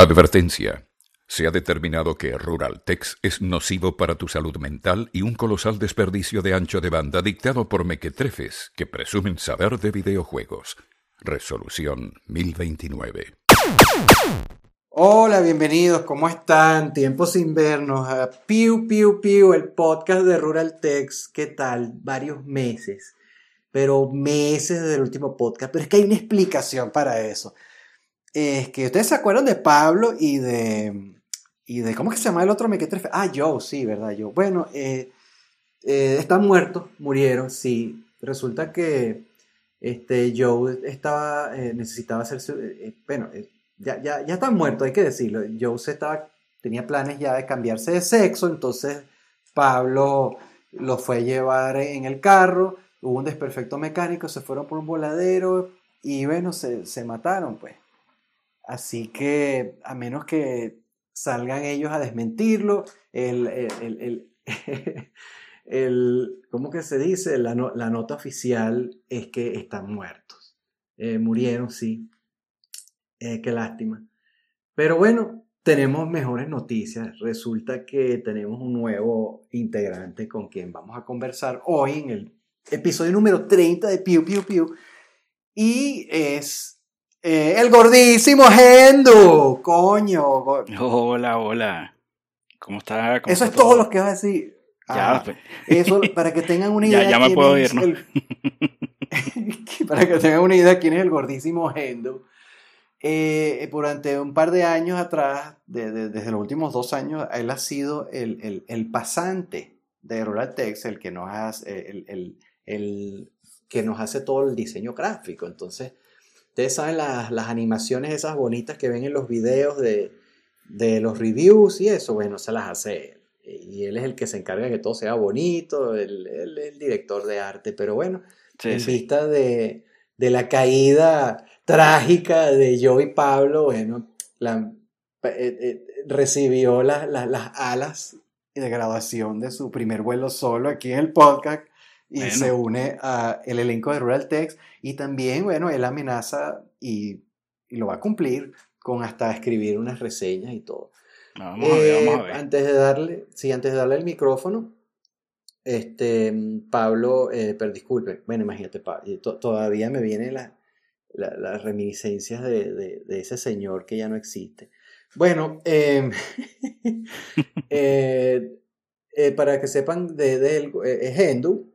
Advertencia. Se ha determinado que Ruraltex es nocivo para tu salud mental y un colosal desperdicio de ancho de banda dictado por mequetrefes que presumen saber de videojuegos. Resolución 1029. Hola, bienvenidos, ¿cómo están? Tiempo sin vernos a Piu Piu Piu, el podcast de Ruraltex. ¿Qué tal? Varios meses, pero meses desde el último podcast. Pero es que hay una explicación para eso. Es que ustedes se acuerdan de Pablo y de y de, ¿cómo es que se llama el otro mequetrefe? Ah, Joe, sí, ¿verdad? Joe. Bueno, eh, eh, están muertos, murieron, sí. Resulta que este, Joe estaba, eh, necesitaba hacerse, bueno, ya, ya, ya están muertos, hay que decirlo. Joe se estaba, tenía planes ya de cambiarse de sexo, entonces Pablo lo fue a llevar en el carro, hubo un desperfecto mecánico, se fueron por un voladero y bueno, se, se mataron, pues. Así que, a menos que salgan ellos a desmentirlo, el, el, el, ¿cómo que se dice? La, la, nota oficial es que están muertos. Eh, murieron, sí. Eh, qué lástima. Pero bueno, tenemos mejores noticias. Resulta que tenemos un nuevo integrante con quien vamos a conversar hoy en el episodio número 30 de Piu Piu Piu. Y es eh, el gordísimo Hendu, coño. Hola, hola. ¿Cómo está? eso es todo? lo que vas a decir. Ya, ah, pues. Eso, para que tengan una idea. ya, me puedo ir, ¿no? para que tengan una idea quién es el gordísimo Hendu. Eh, durante un par de años atrás, desde los últimos dos años, él ha sido el, el, pasante de Rural Text, el que nos hace, el, el, que nos hace todo el diseño gráfico. Entonces, Ustedes saben las, las, animaciones esas bonitas que ven en los videos de, de, los reviews y eso, bueno, se las hace él. Y él es el que se encarga de que todo sea bonito, él, es el director de arte, pero bueno, en vista de, de, la caída trágica de yo y Pablo, bueno, la, eh, eh, recibió las alas de graduación de su primer vuelo solo aquí en el podcast y se une al elenco de Rural Text y también, bueno, él amenaza y, y, lo va a cumplir con hasta escribir unas reseñas y todo. Vamos a ver, vamos a ver. Eh, antes de darle, sí, antes de darle el micrófono, este, Pablo, eh, pero disculpe, bueno, imagínate, todavía me vienen las la, reminiscencias de, de, de, ese señor que ya no existe. Bueno, em, eh, eh, para que sepan de, de él, es Hendu,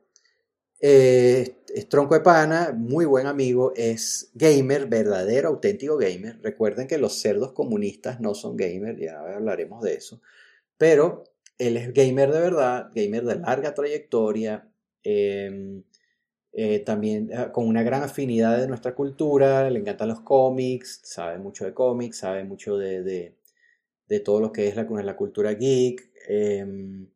eh, es tronco de pana, muy buen amigo, es gamer, verdadero, auténtico gamer. Recuerden que los cerdos comunistas no son gamer, ya hablaremos de eso. Pero él es gamer de verdad, gamer de larga trayectoria, em, eh, también ah, con una gran afinidad de nuestra cultura, le encantan los cómics, sabe mucho de cómics, sabe mucho de, todo lo que es la, la cultura geek. Em,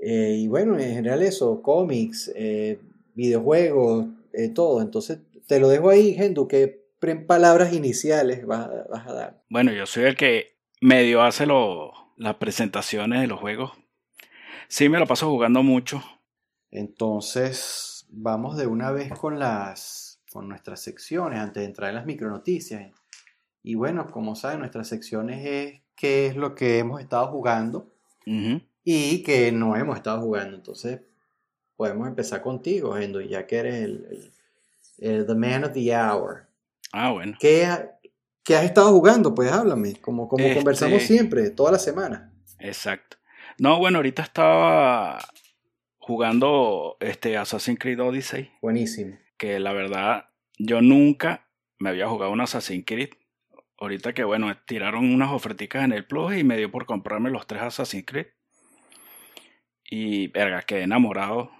eh, y bueno, en general eso, cómics, eh, videojuegos, eh, todo. Entonces, te lo dejo ahí, Gendu, que palabras iniciales vas, a dar. Bueno, yo soy el que medio hace las presentaciones de los juegos. Sí, me lo paso jugando mucho. Entonces, vamos de una vez con las con nuestras secciones antes de entrar en las micronoticias. Y bueno, como saben, nuestras secciones es qué es lo que hemos estado jugando y que no hemos estado jugando. Entonces, podemos empezar contigo, Endo, ya que eres el, el, The Man of the Hour. Ah, bueno. ¿Qué, qué has estado jugando? Pues háblame, como, como este conversamos siempre, toda la semana. Exacto. No, bueno, ahorita estaba jugando este Assassin's Creed Odyssey. Buenísimo. Que la verdad, yo nunca me había jugado un Assassin's Creed. Ahorita que bueno, tiraron unas oferticas en el Plus y me dio por comprarme los tres Assassin's Creed. Y, verga, quedé enamorado.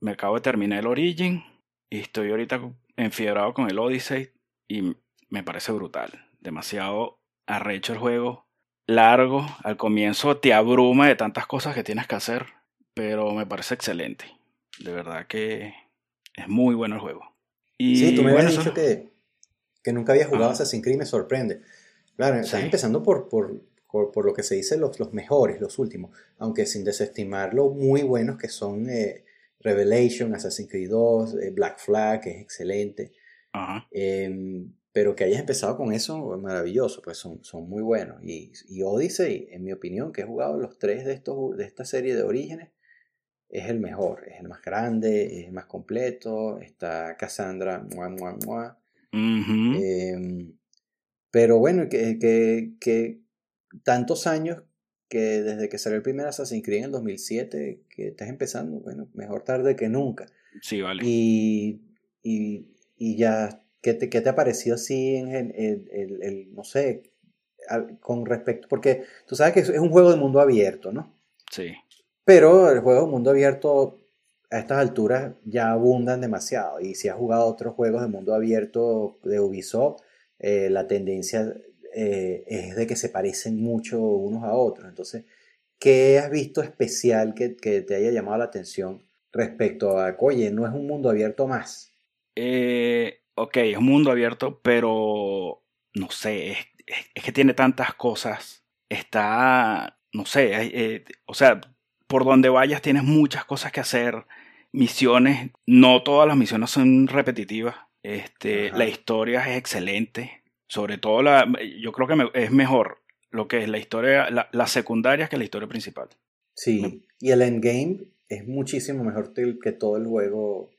Me acabo de terminar el Origin y estoy ahorita enfiebrado con el Odyssey y me parece brutal. Demasiado arrecho el juego. Largo, al comienzo te abruma de tantas cosas que tienes que hacer, pero me parece excelente. De verdad que es muy bueno el juego. Y, sí, tú me habías dicho que, que nunca había jugado Assassin's Creed, me sorprende. Claro, estás empezando por, por, por, lo que se dice los, los mejores, los últimos, aunque sin desestimar los muy buenos que son eh, Revelation, Assassin's Creed 2, eh, Black Flag, que es excelente. Em, pero que hayas empezado con eso, maravilloso, pues son, son muy buenos. Y, y Odyssey, en mi opinión, que he jugado los tres de, estos, de esta serie de orígenes, es el mejor, es el más grande, es el más completo, está Cassandra, mua, mua, mua. Em, pero bueno, que, que, que, tantos años que desde que salió el primer Assassin's Creed en el 2007, que estás empezando, bueno, mejor tarde que nunca. Sí, vale. Y, y, y ya ¿Qué te, qué te ha parecido así en el, el, el, no sé, con respecto, porque tú sabes que es un juego de mundo abierto, ¿no? Sí. Pero el juego de mundo abierto a estas alturas ya abundan demasiado. Y si has jugado otros juegos de mundo abierto de Ubisoft, eh, la tendencia eh, es de que se parecen mucho unos a otros. Entonces, ¿qué has visto especial que, que te haya llamado la atención respecto a, oye, no es un mundo abierto más? Eh, ok, es un mundo abierto, pero no sé, es, que tiene tantas cosas. Está, no sé, eh, o sea, por donde vayas tienes muchas cosas que hacer, misiones, no todas las misiones son repetitivas. Este, la historia es excelente, sobre todo la, yo creo que es mejor lo que es la historia, la, las secundarias que la historia principal. Sí, y el endgame es muchísimo mejor que todo el juego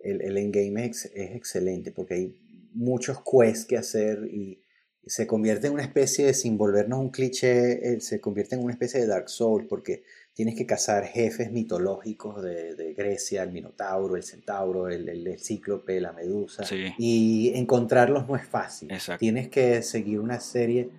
el, el endgame es, es, excelente porque hay muchos quests que hacer y, se convierte en una especie de, sin volvernos un cliché, eh, se convierte en una especie de Dark Souls porque tienes que cazar jefes mitológicos de, de Grecia, el Minotauro, el Centauro, el, el, Cíclope, la Medusa. Y encontrarlos no es fácil. Tienes que seguir una serie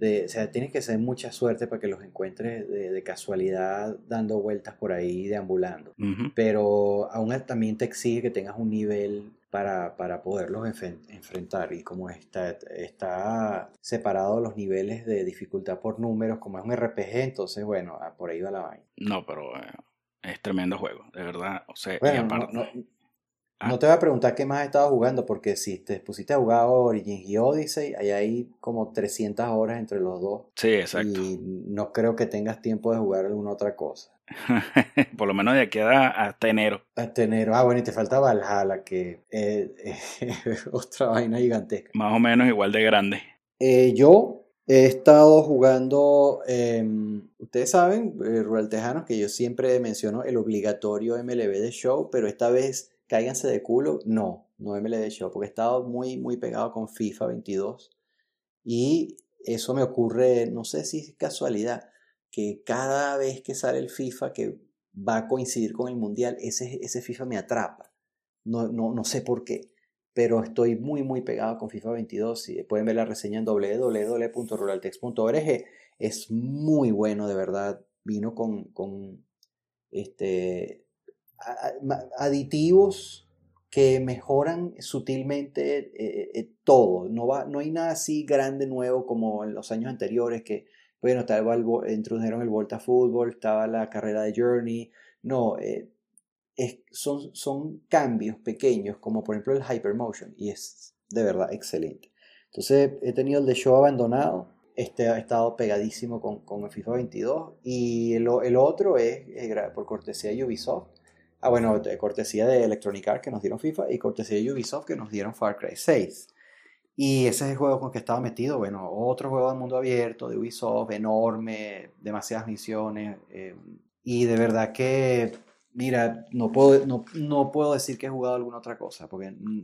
o sea, tienes que tener mucha suerte para que los encuentres de, casualidad dando vueltas por ahí, deambulando. Pero aún también te exige que tengas un nivel para, para poderlos enfrentar. Y como está, está separado los niveles de dificultad por números, como es un RPG, entonces, bueno, ah, por ahí va la vaina. No, pero eh, es tremendo juego, de verdad. O sea, no te voy a preguntar qué más has estado jugando, porque si te pusiste a jugar Origins y Odyssey, hay ahí como 300 horas entre los dos. Sí, exacto. Y no creo que tengas tiempo de jugar alguna otra cosa. Por lo menos de aquí hasta enero. Hasta enero. Ah, bueno, y te falta Valhalla, que es otra vaina gigantesca. Más o menos igual de grande. Eh, yo he estado jugando, em, ustedes saben, eh, Rural Tejanos, que yo siempre menciono el obligatorio MLB de Show, pero esta vez cáiganse de culo, no, no me le Show, porque he estado muy, muy pegado con FIFA 22 y eso me ocurre, no sé si es casualidad, que cada vez que sale el FIFA que va a coincidir con el Mundial, ese, ese FIFA me atrapa. No, no, no sé por qué, pero estoy muy, muy pegado con FIFA 22. Y pueden ver la reseña en www.ruraltext.org. Es muy bueno, de verdad. Vino con, con este, aditivos que mejoran sutilmente eh, eh, todo. No, va, no hay nada así grande nuevo como en los años anteriores que, bueno, estaba el, introdujeron el Volta Fútbol, estaba la carrera de Journey. No, eh, es, son, son cambios pequeños como por ejemplo el Hypermotion y es de verdad excelente. Entonces he tenido el de show abandonado, este, ha estado pegadísimo con, con el FIFA 22 y el, el otro es, por cortesía de Ubisoft Ah, bueno, cortesía de Electronic Arts que nos dieron FIFA y cortesía de Ubisoft que nos dieron Far Cry 6. Y ese es el juego con que estaba metido. Bueno, otro juego del mundo abierto de Ubisoft, enorme, demasiadas misiones. Eh, y de verdad que, mira, no puedo, no, no, puedo decir que he jugado alguna otra cosa, porque mm,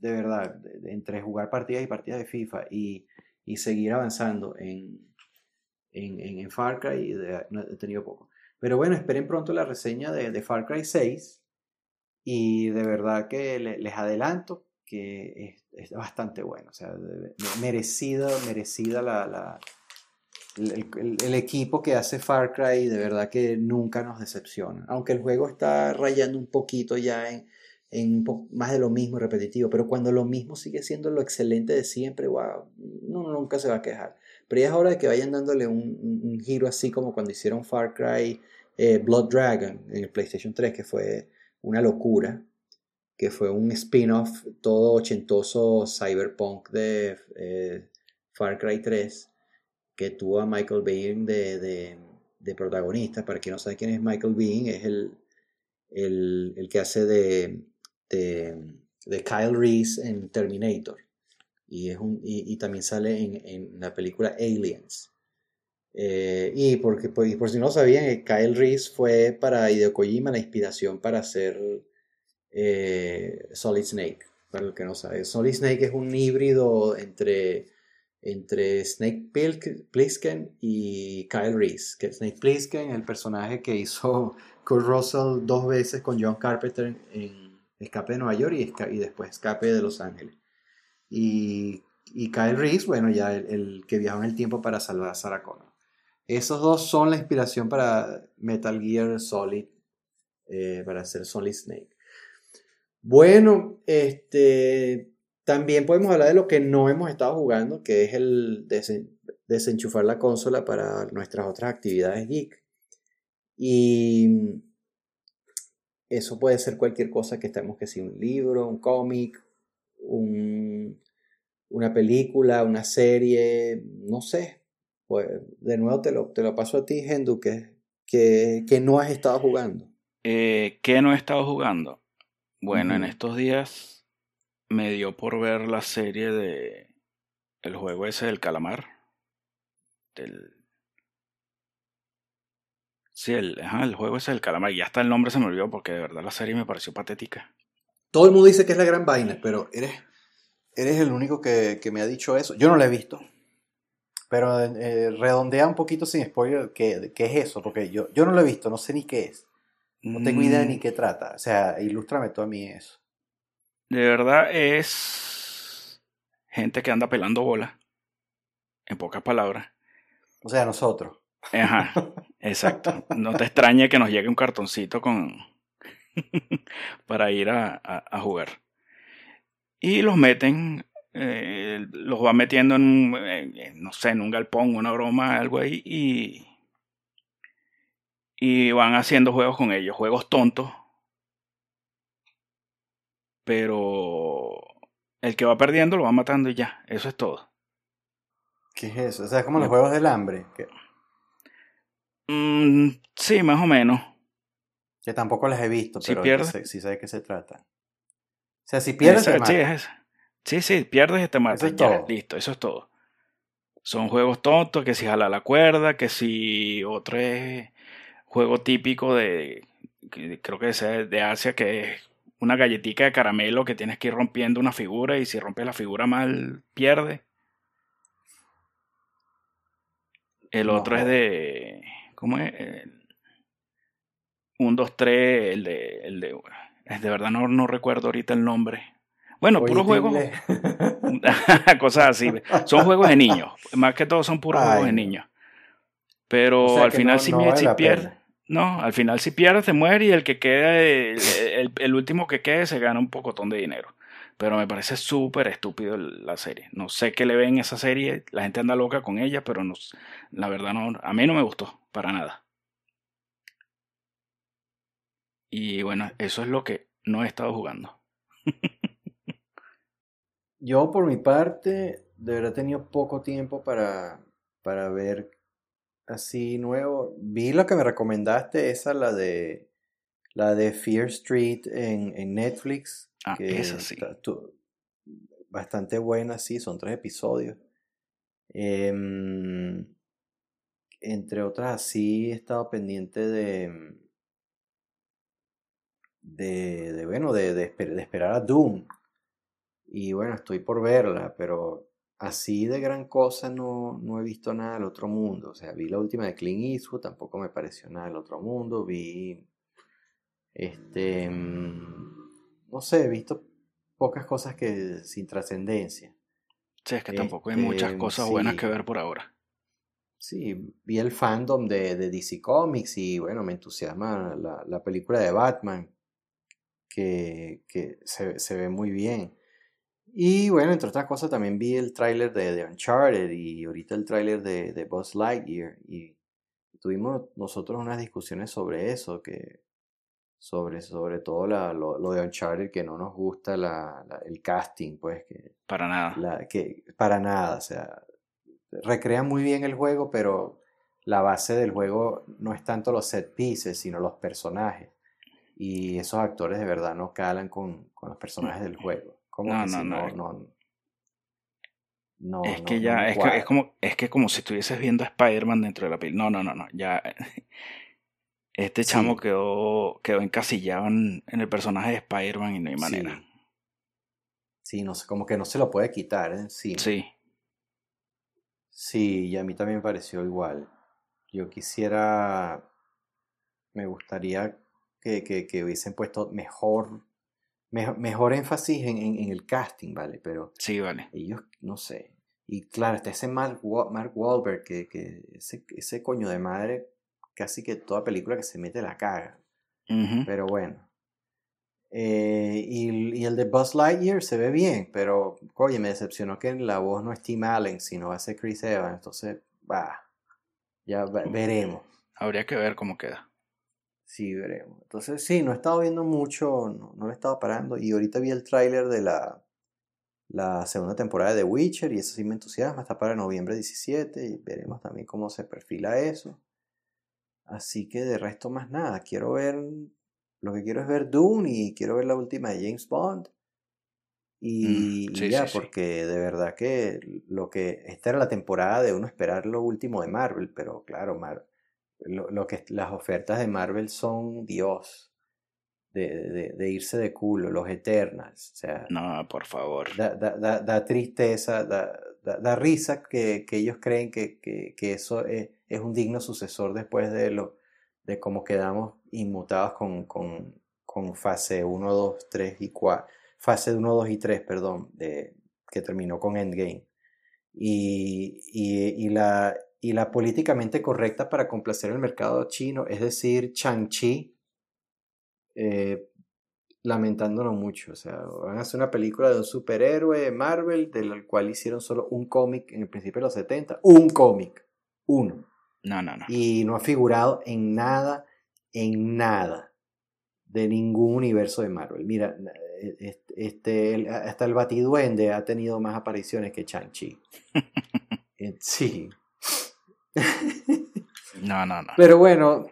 de verdad, entre jugar partidas y partidas de FIFA y, y seguir avanzando en, en, en, Far Cry, he tenido poco. Pero bueno, esperen pronto la reseña de, Far Cry 6 y de verdad que les adelanto que es, bastante bueno. O sea, merecida, merecida la, el, equipo que hace Far Cry, de verdad que nunca nos decepciona. Aunque el juego está rayando un poquito ya en, en más de lo mismo repetitivo, pero cuando lo mismo sigue siendo lo excelente de siempre, wow, no, nunca se va a quejar. Pero ya es hora de que vayan dándole un, giro así como cuando hicieron Far Cry eh, Blood Dragon en el PlayStation 3, que fue una locura, que fue un spin-off todo ochentoso cyberpunk de eh, Far Cry 3, que tuvo a Michael Biehn de, de, protagonista. Para quien no sabe quién es Michael Biehn, es el, el, el que hace de, de, de Kyle Reese en Terminator. Y, es un, y, también sale en, en, la película Aliens. Eh, y porque, por, por si no sabían, eh, Kyle Reese fue para Hideo Kojima la inspiración para hacer eh, Solid Snake. Para el que no sabe, Solid Snake es un híbrido entre, entre Snake Plissken y Kyle Reese. Que Snake Plissken, el personaje que hizo Kurt Russell dos veces con John Carpenter en Escape de Nueva York y después Escape de Los Ángeles. Y, Kyle Reese, bueno, ya el, que viajó en el tiempo para salvar a Sarah Connor. Esos dos son la inspiración para Metal Gear Solid, eh, para hacer Solid Snake. Bueno, este, también podemos hablar de lo que no hemos estado jugando, que es el desenchufar la consola para nuestras otras actividades geek. Y eso puede ser cualquier cosa que estemos, que sea un libro, un cómic, una película, una serie, no sé. Pues de nuevo te lo, te lo paso a ti, Hendu, que, que, no has estado jugando. Eh, ¿Qué no he estado jugando? Bueno, en estos días me dio por ver la serie de el juego ese del calamar. Del... Sí, el, el juego ese del calamar. Y hasta el nombre se me olvidó porque de verdad la serie me pareció patética. Todo el mundo dice que es la gran vaina, pero eres, eres el único que, me ha dicho eso. Yo no la he visto. Pero eh, redondea un poquito sin spoiler qué, qué es eso, porque yo, yo no lo he visto, no sé ni qué es. No tengo idea ni mm. qué trata. O sea, ilústrame tú a mí eso. De verdad es gente que anda pelando bola. En pocas palabras. O sea, nosotros. Ajá, exacto. No te extrañe que nos llegue un cartoncito con, para ir a, jugar. Y los meten, eh, los va metiendo en, no sé, en un galpón, una broma, algo ahí, y, y van haciendo juegos con ellos, juegos tontos. Pero el que va perdiendo lo va matando y ya, eso es todo. ¿Qué es eso? O sea, es como los juegos del hambre. Mm, sí, más o menos. Que tampoco las he visto, pero sí sé de qué se trata. O sea, si pierdes, Sí, sí, pierdes y te matas. listo, eso es todo. Son juegos tontos, que si jala la cuerda, que si otro es juego típico de, creo que es de Asia, que es una galletita de caramelo que tienes que ir rompiendo una figura y si rompes la figura mal, pierde. El otro es de, ¿cómo es? Un 2, 3, el de, el de, de verdad no, no recuerdo ahorita el nombre. Bueno, puros juegos, cosas así. Son juegos de niños, más que todo son puros juegos de niños. Pero al final si, si pierdes, no, al final si pierdes te muere y el que queda, el, el, último que quede se gana un pocotón de dinero. Pero me parece súper estúpido la serie. No sé qué le ven esa serie, la gente anda loca con ella, pero no, la verdad no, a mí no me gustó, para nada. Y bueno, eso es lo que no he estado jugando. Yo por mi parte, de verdad he tenido poco tiempo para, para ver así nuevo. Vi lo que me recomendaste, esa la de la de Fear Street en, en Netflix. Ah, que esa sí. bastante buena, sí, son tres episodios. Em, entre otras, sí he estado pendiente de de, de bueno, de, de, esperar a Doom. Y bueno, estoy por verla, pero así de gran cosa no, no he visto nada del otro mundo. O sea, vi la última de Clint Eastwood, tampoco me pareció nada del otro mundo. Vi, este, mm, no sé, he visto pocas cosas que sin trascendencia. Sí, es que tampoco hay muchas este, cosas buenas que ver por ahora. Sí, vi el fandom de, de DC Comics y bueno, me entusiasma la, la película de Batman, que, que se, se, ve muy bien. Y bueno, entre otras cosas también vi el tráiler de, de, Uncharted y ahorita el tráiler de, de Buzz Lightyear y tuvimos nosotros unas discusiones sobre eso, que sobre, sobre todo la, lo, lo, de Uncharted que no nos gusta la, el casting, pues que... Para nada. La, que, para nada, o sea, recrean muy bien el juego, pero la base del juego no es tanto los set pieces, sino los personajes y esos actores de verdad no calan con, con los personajes del juego. no, no, no, no, No, es no, que ya, es, que, es como, es que como si estuvieses viendo a Spider-Man dentro de la peli. No, no, no, no. Ya. Este chamo Sí, quedó, quedó encasillado en, en el personaje de Spider-Man y no hay manera. sí, sí, no sé, como que no se lo puede quitar ¿eh? encima. Sí. Sí, y a mí también me pareció igual. Yo quisiera, me gustaría que, que, que hubiesen puesto mejor, mejo- mejor, énfasis en, en, en el casting, ¿vale? Pero Sí, vale. ellos, no sé. Y claro, está ese Mark, Mark Wahlberg, que, que ese, ese coño de madre, casi que toda película que se mete la caga. Ujú. Pero bueno. Eh, y, y el de Buzz Lightyear se ve bien, pero oye, me decepcionó que la voz no es Tim Allen, sino va a ser Chris Evans. Entonces, va, ya va- veremos. Habría que ver cómo queda. Sí, veremos. Entonces, sí, no he estado viendo mucho, no, no lo he estado parando. Y ahorita vi el tráiler de la, la segunda temporada de The Witcher y eso sí me entusiasma. Está para noviembre 17 y veremos también cómo se perfila eso. Así que de resto más nada. Quiero ver, lo que quiero es ver Dune y quiero ver la última de James Bond. Y, Mm, y ya, sí, sí. porque de verdad que lo que esta era la temporada de uno esperar lo último de Marvel, pero claro, Mar- lo, lo que las ofertas de Marvel son Dios, de, de- de irse de culo, los Eternals, o sea, No, por favor. da, da- da- da tristeza, da, risa que, que ellos creen que, que- que eso es, es un digno sucesor después de lo de cómo quedamos inmutados con, con, con fase 1, 2, 3 y 4, fase 1, 2 y 3, perdón, de, que terminó con Endgame. Y, y, y la, y la políticamente correcta para complacer el mercado chino, es decir, Chang-Chi, eh, lamentándolo mucho. O sea, van a hacer una película de un superhéroe de Marvel, del cual hicieron solo un cómic en el principio de los 70. Un cómic. Uno. No, no, no. Y no ha figurado en nada, en nada de ningún universo de Marvel. Mira, este, este, el- hasta el Batiduende ha tenido más apariciones que Chang-Chi. Eh, Sí. No, no, no. Pero bueno,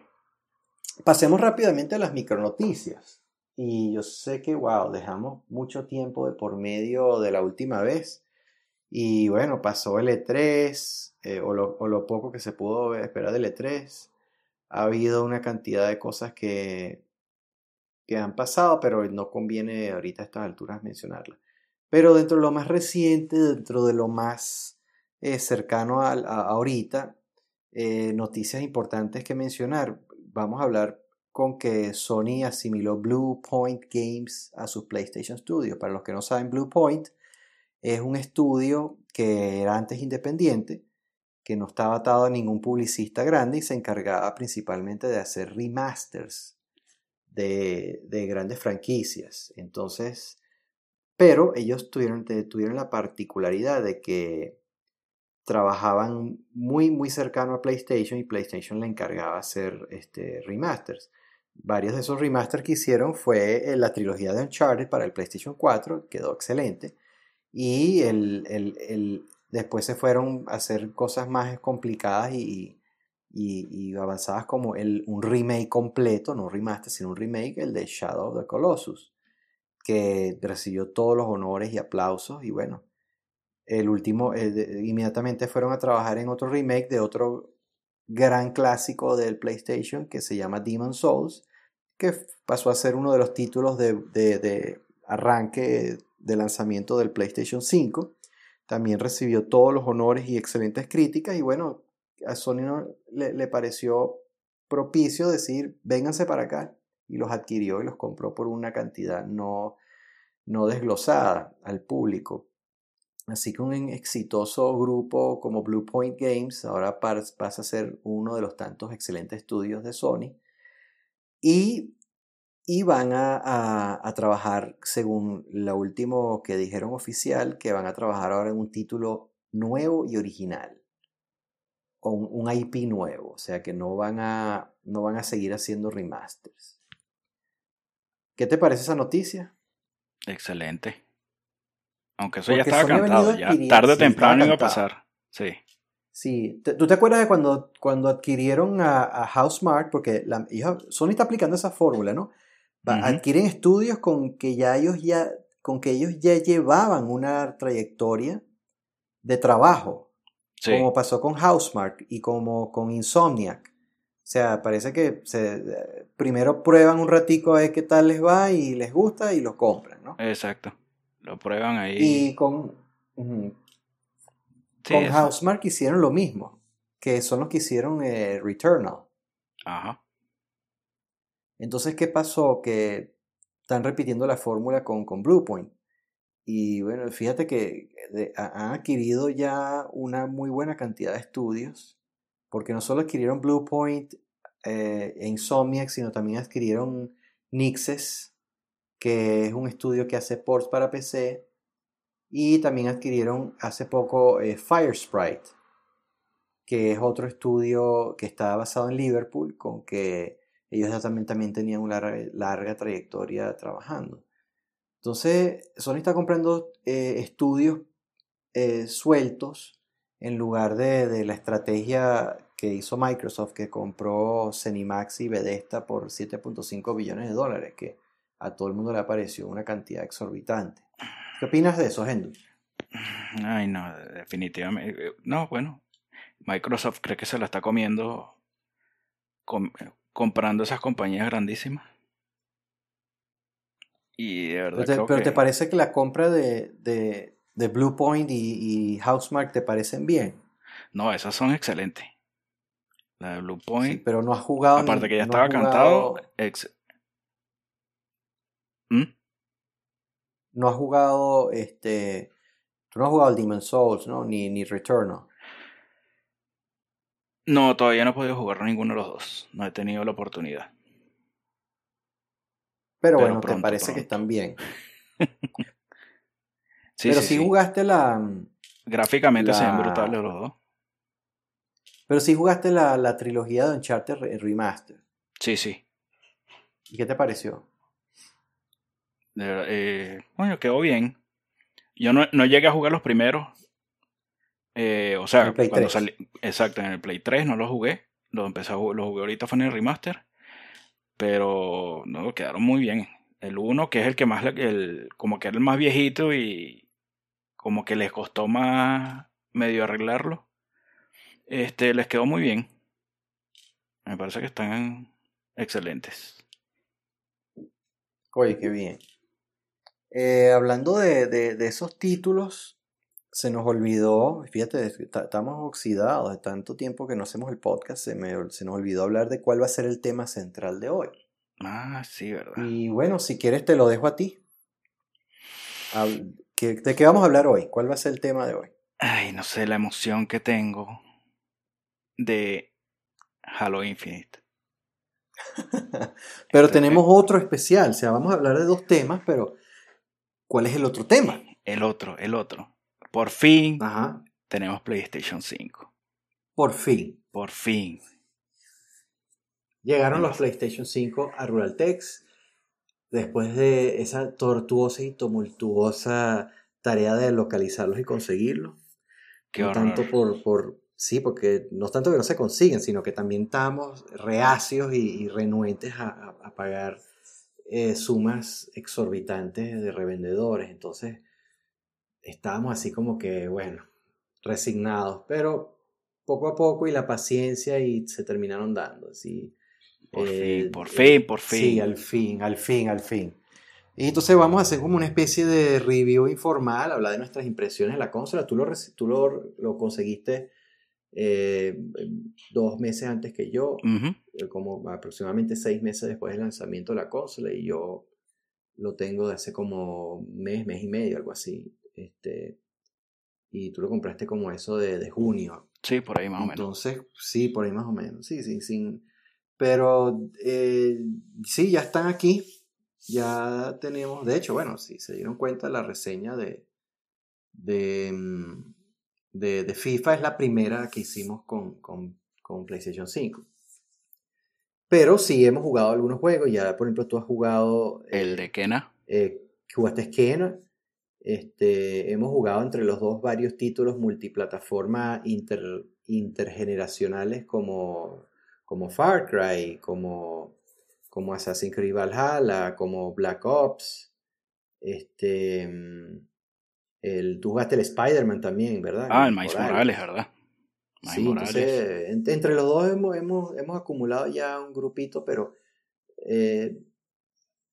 pasemos rápidamente a las micronoticias. Y yo sé que, wow, dejamos mucho tiempo de por medio de la última vez. Y bueno, pasó el E3, eh, o, lo, poco que se pudo esperar del E3. Ha habido una cantidad de cosas que, que han pasado, pero no conviene ahorita a estas alturas mencionarlas. Pero dentro de lo más reciente, dentro de lo más eh, cercano a, a ahorita, eh, noticias importantes que mencionar. Vamos a hablar con que Sony asimiló Blue Point Games a su PlayStation Studio. Para los que no saben, Blue Point es un estudio que era antes independiente, que no estaba atado a ningún publicista grande y se encargaba principalmente de hacer remasters de, de grandes franquicias. Entonces, pero ellos tuvieron la particularidad de que trabajaban muy muy cercano a PlayStation y PlayStation le encargaba hacer este, remasters. Varios de esos remasters que hicieron fue eh, la trilogía de Uncharted para el PlayStation 4, quedó excelente. Y el, el, el, después se fueron a hacer cosas más complicadas y, y, avanzadas como un remake completo, no remaster, sino un remake, el de Shadow of the Colossus, que recibió todos los honores y aplausos y bueno, el último, eh, inmediatamente fueron a trabajar en otro remake de otro gran clásico del PlayStation que se llama Demon Souls, que pasó a ser uno de los títulos de, de, arranque de lanzamiento del PlayStation 5. También recibió todos los honores y excelentes críticas y bueno, a Sony le, le pareció propicio decir, vénganse para acá y los adquirió y los compró por una cantidad no, no desglosada al público. Así que un exitoso grupo como Blue Point Games ahora pasa a ser uno de los tantos excelentes estudios de Sony. Y, y van a, a, trabajar, según lo último que dijeron oficial, que van a trabajar ahora en un título nuevo y original. O un, un IP nuevo. O sea que no van, a, no van a seguir haciendo remasters. ¿Qué te parece esa noticia? Excelente. Aunque eso Porque ya estaba cantado, ya tarde o sí, temprano iba a pasar. Sí. Sí, ¿tú te acuerdas de cuando, cuando adquirieron a, a Housemart? Porque la, Sony está aplicando esa fórmula, ¿no? Uh -huh. Adquieren estudios con que ya ellos ya, con que ellos ya llevaban una trayectoria de trabajo, Sí, como pasó con Housemark y como con Insomniac. O sea, parece que se, primero prueban un ratico a ver qué tal les va y les gusta y lo compran, ¿no? exacto. Lo prueban ahí. Y con, Sí, con. Housemark hicieron lo mismo, que son los que hicieron eh, Returnal. Ajá. Entonces, ¿qué pasó? Que están repitiendo la fórmula con, con Bluepoint. Y bueno, fíjate que de- han adquirido ya una muy buena cantidad de estudios, porque no solo adquirieron Bluepoint eh, e Insomniac, sino también adquirieron Nixes, que es un estudio que hace ports para PC, y también adquirieron hace poco eh, Firesprite, que es otro estudio que está basado en Liverpool, con que ellos también, también tenían una larga, trayectoria trabajando. Entonces, Sony está comprando eh, estudios eh, sueltos en lugar de, de la estrategia que hizo Microsoft, que compró Cenimax y Bethesda por 7.5 billones de dólares, que a todo el mundo le pareció una cantidad exorbitante. ¿Qué opinas de eso, Henry? Ay, no, definitivamente. eh, No, bueno. Microsoft cree que se la está comiendo com- comprando esas compañías grandísimas. Y de verdad Pero te, creo pero te que parece que la compra de, de, de Bluepoint y, y Housemark te parecen bien? no, esas son excelentes. La de Blue Sí, Point, pero no has jugado aparte ni- que ya no estaba cantado, ex- ¿Mm? No has jugado este tú no has jugado el Demon Souls no ni ni Returnal No, todavía no he podido jugar ninguno de los dos. No he tenido la oportunidad. pero, Pero bueno te pronto, parece que están bien Sí, pero sí, si sí. jugaste la Gráficamente se ven la- brutales los dos. pero si jugaste la, la trilogía de Uncharted Re- Remaster Sí, sí. y qué te pareció eh, coño, quedó bien. Yo no, no llegué a jugar los primeros. Eh, o sea, cuando 3. salí. Exacto, en el Play 3 no lo jugué. Lo empecé a jugar, lo jugué ahorita fue en el remaster. Pero no, quedaron muy bien. El 1, que es el que más, el, como que era el más viejito y como que les costó más medio arreglarlo. Este, les quedó muy bien. Me parece que están excelentes. oye qué bien Eh, hablando de, de, de esos títulos se nos olvidó fíjate estamos oxidados de tanto tiempo que no hacemos el podcast se, me, se nos olvidó hablar de cuál va a ser el tema central de hoy Ah, sí, ¿verdad? Y bueno, si quieres te lo dejo a ti. Hab- ¿qué- ¿De qué vamos a hablar hoy? ¿Cuál va a ser el tema de hoy? Ay, no sé, la emoción que tengo de Halo Infinite. Pero Este, tenemos otro especial, o sea, vamos a hablar de dos temas, pero ¿cuál es el otro tema? El otro, el otro. Por fin Ajá, tenemos PlayStation 5. por fin. Por fin. Llegaron los PlayStation 5 a Ruraltex después de esa tortuosa y tumultuosa tarea de localizarlos y conseguirlos. Qué no tanto por, por, sí, porque no es tanto que no se consiguen, sino que también estamos reacios y, y renuentes a, a- a pagar eh, sumas exorbitantes de revendedores. Entonces, estábamos así como que, bueno, resignados, pero poco a poco y la paciencia y se terminaron dando. Así, Por eh, fin, por fin, por fin. Sí, al fin, al fin, al fin. Y entonces vamos a hacer como una especie de review informal, hablar de nuestras impresiones de la consola. Tú lo, tú lo, lo conseguiste eh, dos meses antes que yo, eh, como aproximadamente seis meses después del lanzamiento de la consola, y yo lo tengo de hace como mes, mes y medio, algo así. Este, y tú lo compraste como eso de, de junio. Sí, por ahí más o menos. Entonces, sí, por ahí más o menos. Sí, sí, sí. Pero eh, sí, ya están aquí. Ya tenemos, de hecho, bueno, si se dieron cuenta, la reseña de, de, mm, de, de FIFA es la primera que hicimos con, con, con PlayStation 5. Pero sí hemos jugado algunos juegos. Ya, por ejemplo, tú has jugado El de Kena. eh, jugaste Skena. Este, hemos jugado entre los dos varios títulos multiplataforma inter- intergeneracionales como, como Far Cry, como, como Assassin's Creed Valhalla, como Black Ops. Este, mm, El, tú jugaste el Spider-Man también, ¿verdad? Ah, el Miles Morales, ¿verdad? sí, entonces, entre los dos hemos, hemos, hemos, acumulado ya un grupito, pero eh,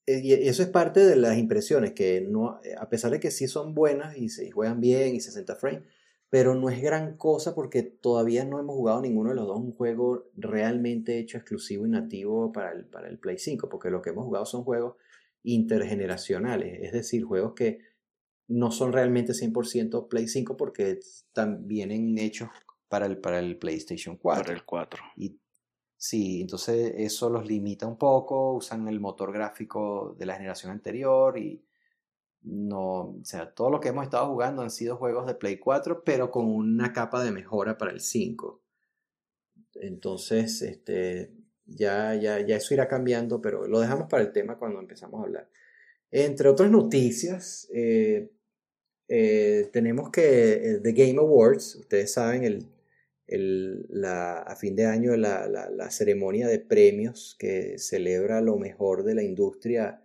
eh, y eso es parte de las impresiones, que no, a pesar de que sí son buenas y se juegan bien y 60 frames, pero no es gran cosa porque todavía no hemos jugado ninguno de los dos un juego realmente hecho exclusivo y nativo para el, para el Play 5, porque lo que hemos jugado son juegos intergeneracionales, es decir, juegos que no son realmente 100% Play 5 porque están, vienen hechos para el, para el PlayStation 4. Para el 4. Y, sí, entonces eso los limita un poco, usan el motor gráfico de la generación anterior y no, o sea, todo lo que hemos estado jugando han sido juegos de Play 4, pero con una capa de mejora para el 5. Entonces, este, ya, ya, ya eso irá cambiando, pero lo dejamos para el tema cuando empezamos a hablar. Entre otras noticias, eh, eh, tenemos que eh, The Game Awards, ustedes saben, el, el, la, a fin de año la, la, la, ceremonia de premios que celebra lo mejor de la industria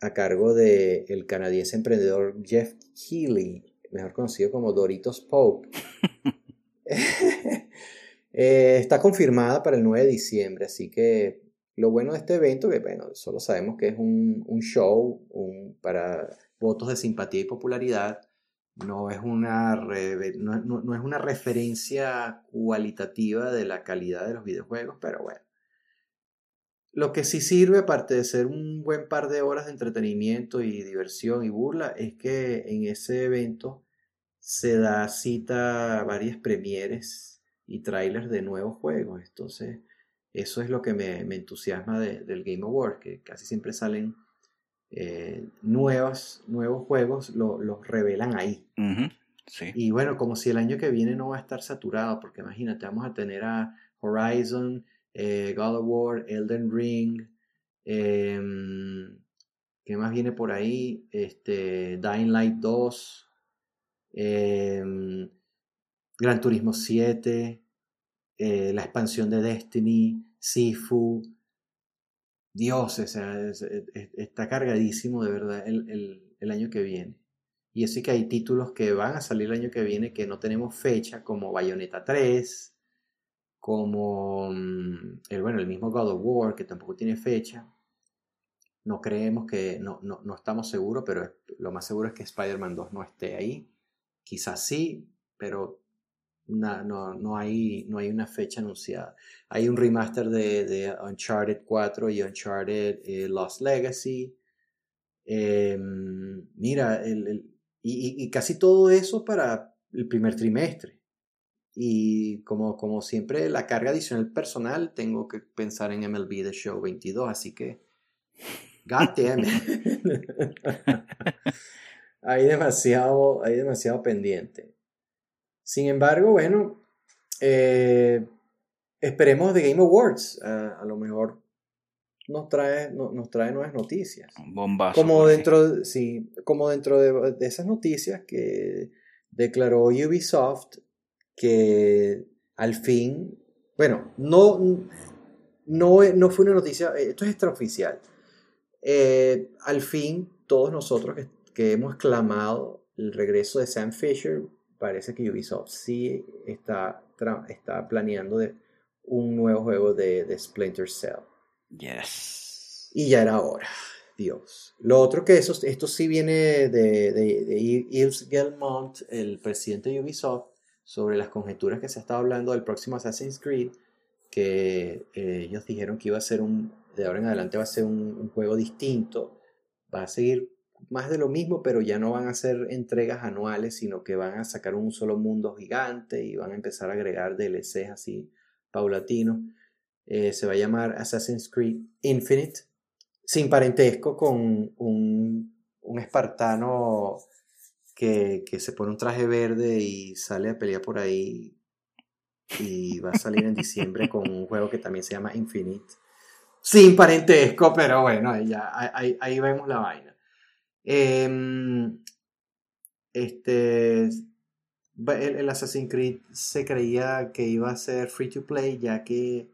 a cargo del el canadiense emprendedor Jeff Keighley, mejor conocido como Doritos Pope. Eh, está confirmada para el 9 de diciembre, así que lo bueno de este evento, que bueno, solo sabemos que es un, un show un, para votos de simpatía y popularidad, no es, una no, no es una referencia cualitativa de la calidad de los videojuegos, pero bueno. Lo que sí sirve, aparte de ser un buen par de horas de entretenimiento y diversión y burla, es que en ese evento se da cita a varias premieres y trailers de nuevos juegos. Entonces, eso es lo que me, entusiasma del Game Award, que casi siempre salen eh, nuevos juegos, los revelan ahí. Y bueno, como si el año que viene no va a estar saturado, porque imagínate, vamos a tener a Horizon, eh, God of War, Elden Ring, em, ¿qué más viene por ahí? Este, Dying Light 2, em, Gran Turismo 7, eh, la expansión de Destiny, Sifu. Dios, o sea, está cargadísimo de verdad el, el año que viene. Y así que hay títulos que van a salir el año que viene que no tenemos fecha, como Bayonetta 3, como mm, el, bueno, el mismo God of War, que tampoco tiene fecha. No creemos que, no, no, no estamos seguros, pero lo más seguro es que Spider-Man 2 no esté ahí. Quizás sí, pero no, no, no, hay, no hay una fecha anunciada. Hay un remaster de, de Uncharted 4 y Uncharted eh, Lost Legacy. Em, mira, el, y, y, casi todo eso para el primer trimestre. Y como, como siempre, la carga adicional personal, tengo que pensar en MLB The Show 22, así que, God damn hay, demasiado, hay demasiado pendiente. Sin embargo, bueno, eh, esperemos de Game Awards. a lo mejor nos trae, nos trae nuevas noticias. Bombazo. Como dentro, sí, como dentro de, de esas noticias que declaró Ubisoft que al fin, bueno, no, no, no fue una noticia, eh, esto es extraoficial. Eh, al fin, todos nosotros que, que, hemos clamado el regreso de Sam Fisher, parece que Ubisoft sí está, está planeando de un nuevo juego de, de Splinter Cell. Yes. Y ya era hora. Dios. Lo otro que eso, esto sí viene de, de, de Yves Gelmont, el presidente de Ubisoft, sobre las conjeturas que se estaba hablando del próximo Assassin's Creed, que eh, ellos dijeron que iba a ser un, de ahora en adelante va a ser un, juego distinto, va a seguir más de lo mismo, pero ya no van a ser entregas anuales, sino que van a sacar un solo mundo gigante y van a empezar a agregar DLCs así paulatinos. Eh, se va a llamar Assassin's Creed Infinite, sin parentesco con un, un espartano que, se pone un traje verde y sale a pelear por ahí y va a salir en diciembre con un juego que también se llama Infinite. Sin parentesco, pero bueno, ahí, ahí vemos la vaina. Em, este, el, el, Assassin's Creed se creía que iba a ser free to play, ya que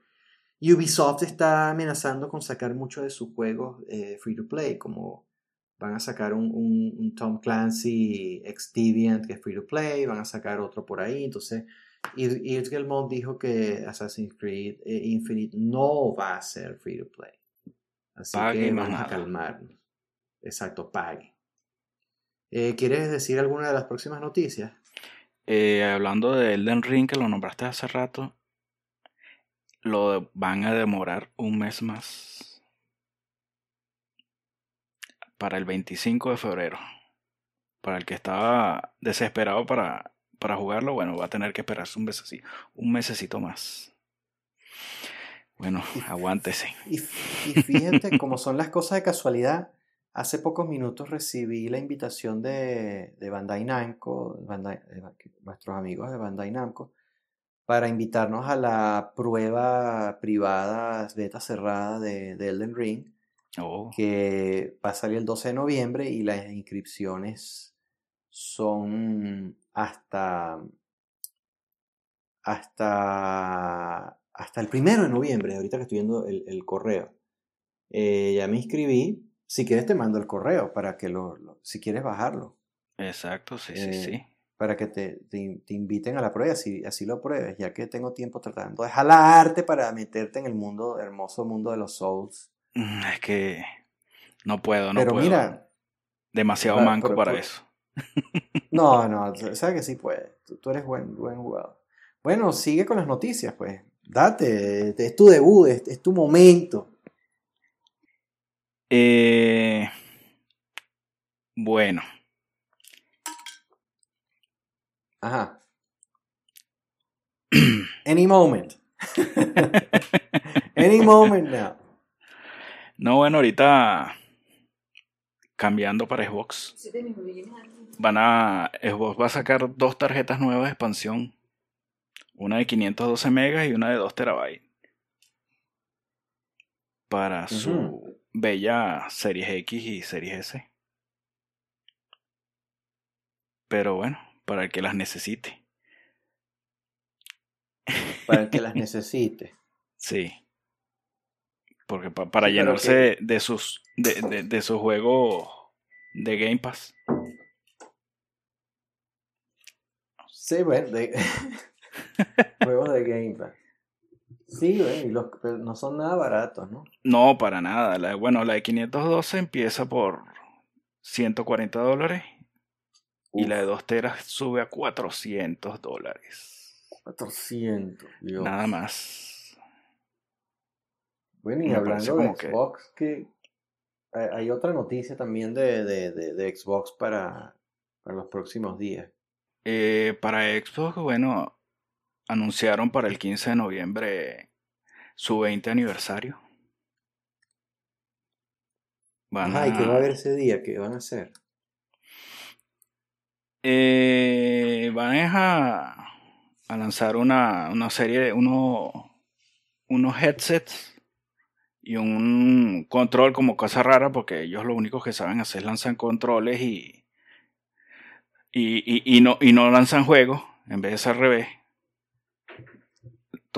Ubisoft está amenazando con sacar muchos de sus juegos eh, free to play, como van a sacar un, un, un Tom Clancy X Deviant que es free to play, van a sacar otro por ahí, entonces Yves dijo que Assassin's Creed eh, Infinite no va a ser free to play. Así Pague que vamos a calmarnos. Exacto, pague. Eh, ¿Quieres decir alguna de las próximas noticias? Eh, hablando de Elden Ring, que lo nombraste hace rato, lo van a demorar un mes más. Para el 25 de febrero. Para el que estaba desesperado para, para jugarlo, bueno, va a tener que esperarse un mesecito, un mesecito más. Bueno, aguántese. Y, y fíjate cómo son las cosas de casualidad. Hace pocos minutos recibí la invitación de, de Bandai Namco, Bandai- de nuestros amigos de Bandai Namco, para invitarnos a la prueba privada, beta cerrada de, de Elden Ring, Oh, que va a salir el 12 de noviembre y las inscripciones son hasta, hasta, hasta el primero de noviembre, ahorita que estoy viendo el, el correo. Eh, ya me inscribí. Si quieres te mando el correo para que lo, lo- si quieres bajarlo, exacto, sí, sí, Eh, sí. para que te, te- te inviten a la prueba así, así lo pruebes, ya que tengo tiempo tratando de jalarte para meterte en el mundo, hermoso mundo de los Souls. Mm, Es que no puedo, no Pero puedo. mira, Demasiado manco para eso. No, no, sabes que sí puedes. Tú, tú eres buen, buen jugador. Bueno, sigue con las noticias, pues. Date, es tu debut, es, es tu momento. Eh, bueno, Ajá. Any moment. Any moment now. no, bueno, ahorita cambiando para Xbox. Van a Xbox va a sacar dos tarjetas nuevas de expansión, una de 512 megas y una de 2 terabytes para su. Bella Series X y Series S. Pero bueno, para el que las necesite. Para el que las necesite. Sí. Porque pa- para Sí, llenarse de, de sus de, de, de sus juegos de Game Pass. Sí, bueno, de... juegos de Game Pass. Sí, bueno, y los, pero no son nada baratos, ¿no? No, para nada. La, bueno, la de 512 empieza por 140 dólares y la de 2 teras sube a 400 dólares. 400, Dios. Nada más. Bueno, y Me hablando de que- Xbox, que hay, hay otra noticia también de, de, de, de Xbox para, para los próximos días. Eh, para Xbox, bueno, anunciaron para el 15 de noviembre su 20 aniversario. Van Ajá, ¿y qué va a a- haber ese día? ¿Qué van a hacer? Eh, van a, a lanzar una, una serie de uno- unos headsets y un control como cosa rara porque ellos lo único que saben hacer es lanzar controles y, y, y, y no, y no lanzan juegos, en vez de ser al revés.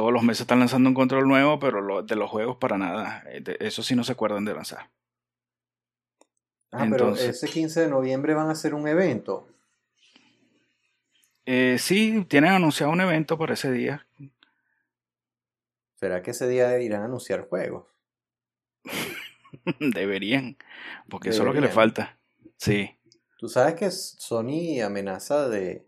Todos los meses están lanzando un control nuevo, pero lo- de los juegos para nada. Eh, de- Eso sí no se acuerdan de lanzar. Ah, Entonces- pero ese 15 de noviembre van a hacer un evento. Eh, sí, tienen anunciado un evento para ese día. ¿Será que ese día irán a anunciar juegos? Deberían, porque eso es lo que le falta. Sí, Tú sabes que Sony amenaza de,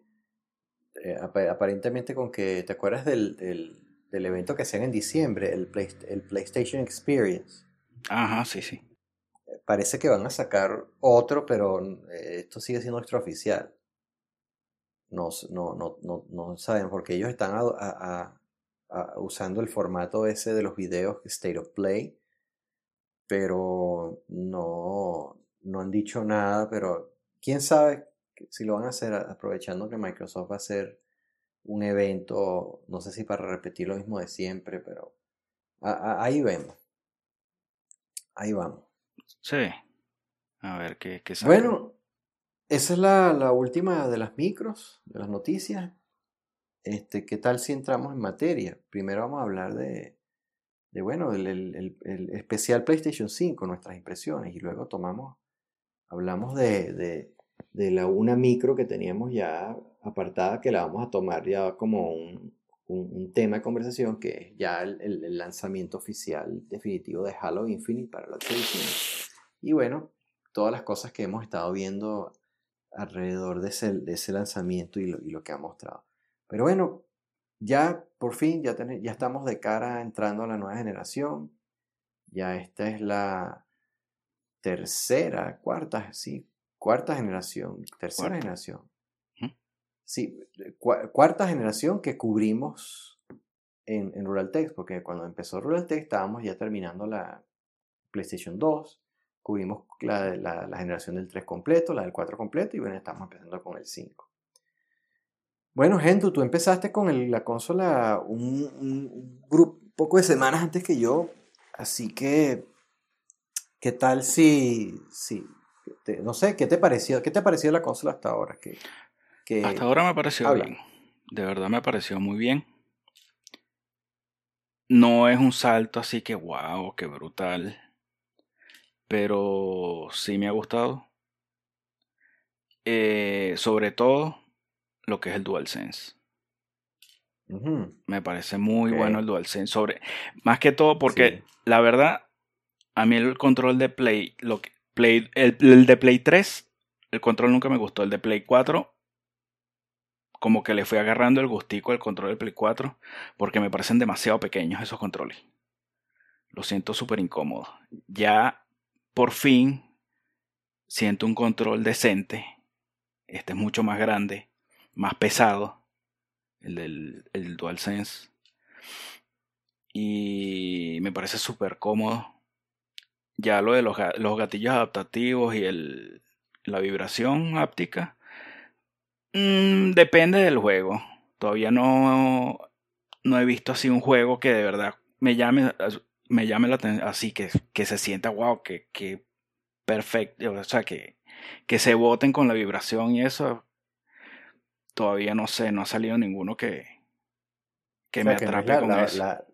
eh, apa- aparentemente con que, ¿te acuerdas del, del, del evento que hacían en diciembre, el, Play- el PlayStation Experience? ajá, sí, sí. Parece que van a sacar otro, pero eh, esto sigue siendo extraoficial. No, no, no, no, no saben, porque ellos están a- a- usando el formato ese de los videos State of Play, pero no, no han dicho nada, pero quién sabe si lo van a hacer aprovechando que Microsoft va a hacer un evento, no sé si para repetir lo mismo de siempre, pero a- a- ahí vemos. Ahí vamos. Sí. A ver qué, qué. Bueno, esa es la, la última de las micros, de las noticias. Este, ¿qué tal si entramos en materia? Primero vamos a hablar de, de bueno, el, el- el- el especial PlayStation 5, nuestras impresiones, y luego tomamos hablamos de, de, de la una micro que teníamos ya apartada, que la vamos a tomar ya como un, un, tema de conversación, que es ya el, el, lanzamiento oficial definitivo de Halo Infinite para la televisión. Y bueno, todas las cosas que hemos estado viendo alrededor de ese, de ese lanzamiento y lo, y lo, que ha mostrado. Pero bueno, ya por fin, ya, ya estamos de cara entrando a la nueva generación. Ya esta es la tercera, cuarta, sí, cuarta generación, tercera generación. Sí, cuarta generación que cubrimos en, en Rural Tech, porque cuando empezó Rural Tech estábamos ya terminando la PlayStation 2, cubrimos la, generación del 3 completo, la del 4 completo, y bueno, estamos empezando con el 5. Bueno, Gento, tú empezaste con la consola un, grupo, poco de semanas antes que yo, así que, ¿qué tal si, si no sé, ¿qué te pareció, qué te ha parecido la consola hasta ahora? Que hasta ahora me pareció bien, de verdad me pareció muy bien. No es un salto así que wow, qué brutal pero sí me ha gustado. Eh, sobre todo lo que es el DualSense. Me parece muy bueno el DualSense. Sobre, más que todo porque la verdad, a mí el control de Play, lo que, Play el, el, de Play 3, el control nunca me gustó. El de Play 4, como que le fui agarrando el gustico al control del Play 4, porque me parecen demasiado pequeños esos controles. Lo siento súper incómodo. Ya por fin siento un control decente. Este es mucho más grande, más pesado, el del el DualSense. Y me parece súper cómodo. Ya lo de los, gatillos adaptativos y el, la vibración áptica, mm, depende del juego. Todavía no, no he visto así un juego que de verdad me llame me llame la atención, así que, que se sienta, wow, que, que perfecto, o sea, que, que se voten con la vibración y eso, todavía no sé, no ha salido ninguno que, que me atrape con eso.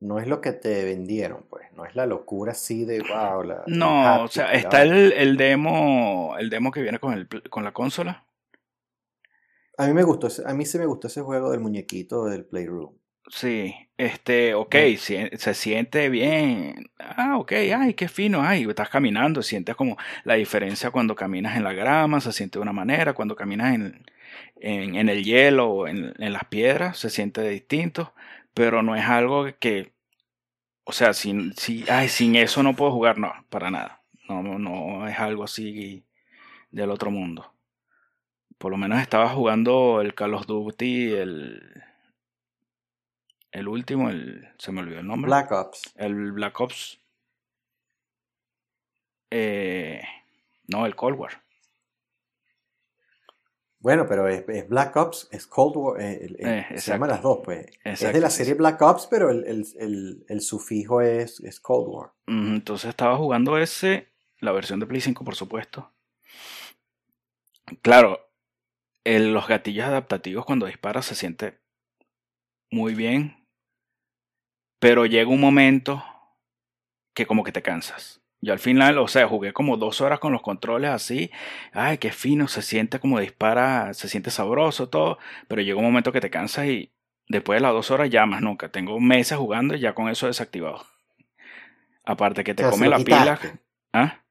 no es lo que te vendieron, pues, no es la locura así de wow. La, no, o sea, está el, el, demo, el demo que viene con, el, con la consola. A mí me gustó, a mí sí me gustó ese juego del muñequito del Playroom. Sí, este, ok, se, siente bien. Ah, ok, ay, qué fino, ay, estás caminando, sientes como la diferencia cuando caminas en la grama, se siente de una manera, cuando caminas en, en, en el hielo o en, en, las piedras, se siente distinto, pero no es algo que, o sea, sin, si, ay, sin eso no puedo jugar, no, para nada. No, no, no es algo así del otro mundo. Por lo menos estaba jugando el Call of Duty, el el último, el, se me olvidó el nombre. Black Ops. El Black Ops. Eh, no, el Cold War. Bueno, pero es, Black Ops, es Cold War, eh, eh, se llaman las dos, pues. es de la serie Black Ops, pero el, el, el sufijo es, es, Cold War. Entonces estaba jugando ese, la versión de Play 5, por supuesto. Claro, los gatillos adaptativos cuando disparas se siente muy bien. Pero llega un momento que como que te cansas. Yo al final, o sea, jugué como dos horas con los controles así. Ay, qué fino, se siente como dispara, se siente sabroso todo. Pero llega un momento que te cansas y después de las dos horas ya más nunca. Tengo meses jugando y ya con eso desactivado. Aparte que te come la pila. ¿Ah?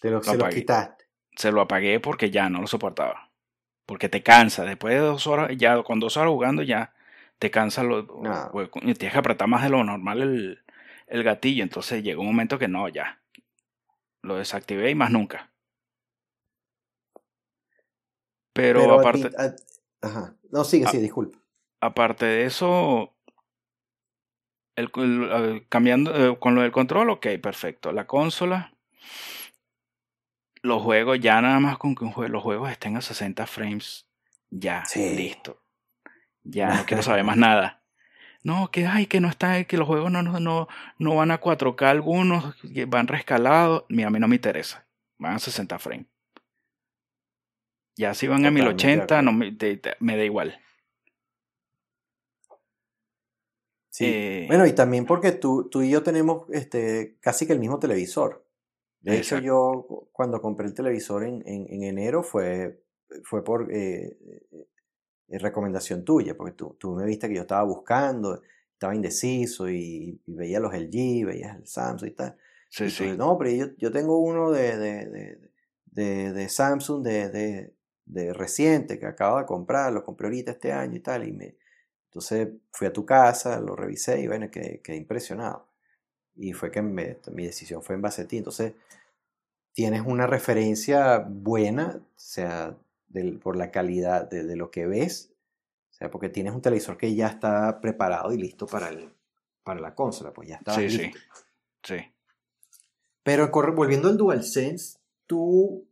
Te lo, se lo quitaste. Se lo apagué porque ya no lo soportaba. Porque te cansa. Después de dos horas, ya con dos horas jugando ya te cansa, lo, tienes que apretar más de lo normal el, el gatillo, entonces llegó un momento que no, ya, lo desactivé y más nunca. Pero, aparte... ajá. No, sigue, sí, disculpa. Aparte de eso, el, cambiando eh, con lo del control, ok, perfecto. La consola, los juegos, ya nada más con que un los juegos estén a 60 frames, ya, listo. Ya no quiero saber más nada. No, que ay, que no está, que los juegos no, no, no van a 4K algunos, van rescalados. Mira, a mí no me interesa. Van a 60 frames. Ya si van a 1080, no me, me da igual. Sí. Eh, bueno, y también porque tú, tú y yo tenemos este, casi que el mismo televisor. De hecho, yo cuando compré el televisor en, en, enero fue, fue por eh, eh, recomendación tuya, porque tú, tú, me viste que yo estaba buscando, estaba indeciso y, veía los LG, veía el Samsung y tal. Sí, sí. no, pero yo, yo tengo uno de, de, de, de Samsung de, de, reciente que acabo de comprar, lo compré ahorita este año y tal, y me, entonces fui a tu casa, lo revisé y bueno, quedé, quedé impresionado. Y fue que mi decisión fue en base a ti. Entonces, tienes una referencia buena, o sea, por la calidad de, lo que ves, o sea, porque tienes un televisor que ya está preparado y listo para, el, para la consola, pues ya está. Sí, sí, sí. Pero volviendo al DualSense, tú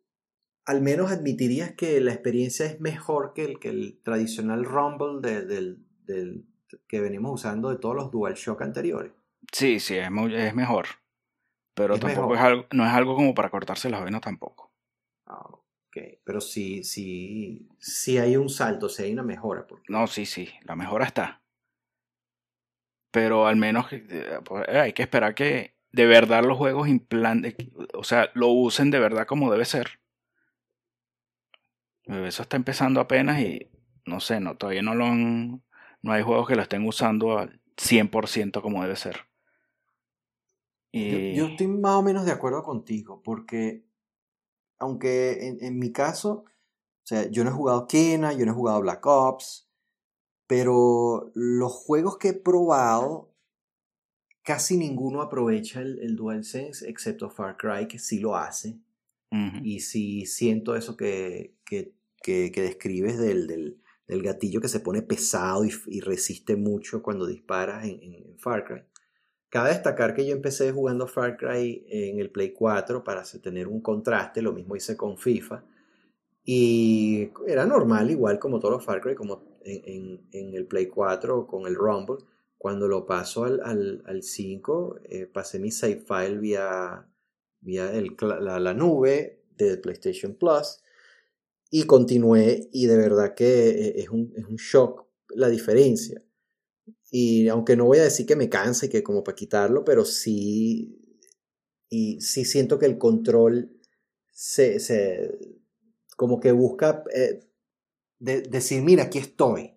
al menos admitirías que la experiencia es mejor que el, que el tradicional Rumble del, del, que venimos usando de todos los DualShock anteriores. Sí, sí, es, es mejor. Pero tampoco es algo, no es algo como para cortarse las venas tampoco. Ah, ok, pero sí, sí, sí hay un salto, sí hay una mejora. No, sí, sí, la mejora está. Pero al menos eh, pues, eh, hay que esperar que de verdad los juegos implanten, o sea, lo usen de verdad como debe ser. Eso está empezando apenas y no sé, no, todavía no lo han, no hay juegos que lo estén usando al 100% como debe ser. Yo, estoy más o menos de acuerdo contigo, porque aunque en, en, mi caso, o sea, yo no he jugado Kena, yo no he jugado Black Ops, pero los juegos que he probado, casi ninguno aprovecha el, el DualSense, excepto Far Cry, que sí lo hace. Y sí siento eso que, que, que, describes del, del, del, gatillo que se pone pesado y, resiste mucho cuando disparas en, en Far Cry. Cabe destacar que yo empecé jugando Far Cry en el Play 4 para tener un contraste, lo mismo hice con FIFA. Y era normal, igual como todos los Far Cry, como en, el Play 4 con el Rumble. Cuando lo paso al, al, 5, eh, pasé mi save file vía, vía la, la, nube de PlayStation Plus y continué y de verdad que eh, es un, es un shock la diferencia. Y aunque no voy a decir que me canse, que como para quitarlo, pero sí, y sí siento que el control se, se como que busca eh, decir, mira, aquí estoy.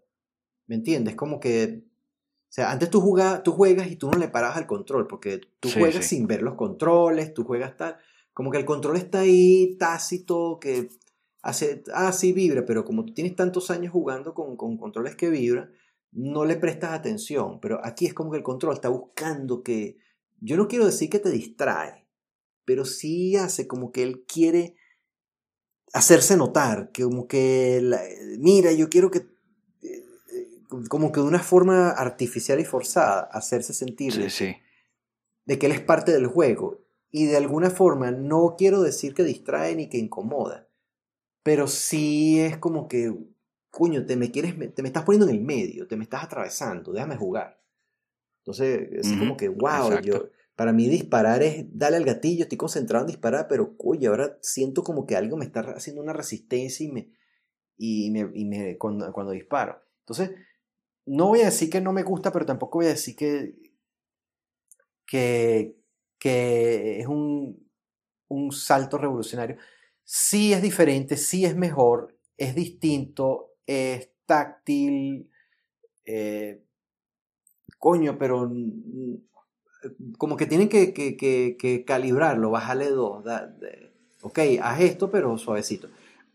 ¿Me entiendes? Como que, o sea, antes tú, jugas, tú juegas y tú no le paras al control, porque tú juegas sin ver los controles, tú juegas tal, como que el control está ahí tácito, que hace, ah, sí vibra, pero como tú tienes tantos años jugando con, con controles que vibran, no le prestas atención, pero aquí es como que el control está buscando que, yo no quiero decir que te distrae, pero sí hace como que él quiere hacerse notar, que como que, mira, yo quiero que, eh, como que de una forma artificial y forzada, hacerse sentir de que él es parte del juego. Y de alguna forma no quiero decir que distrae ni que incomoda, pero sí es como que cuño, te me quieres, te me estás poniendo en el medio, te me estás atravesando, déjame jugar. Entonces, es como que, wow, yo, para mí disparar es darle al gatillo, estoy concentrado en disparar, pero, cuyo ahora siento como que algo me está haciendo una resistencia y me, y me, y me cuando, cuando disparo. Entonces, no voy a decir que no me gusta, pero tampoco voy a decir que, que, que es un, un salto revolucionario. Sí es diferente, sí es mejor, es distinto, es táctil, eh, coño, pero como que tienen que, que, que, calibrarlo, bájale dos, ok, haz esto, pero suavecito.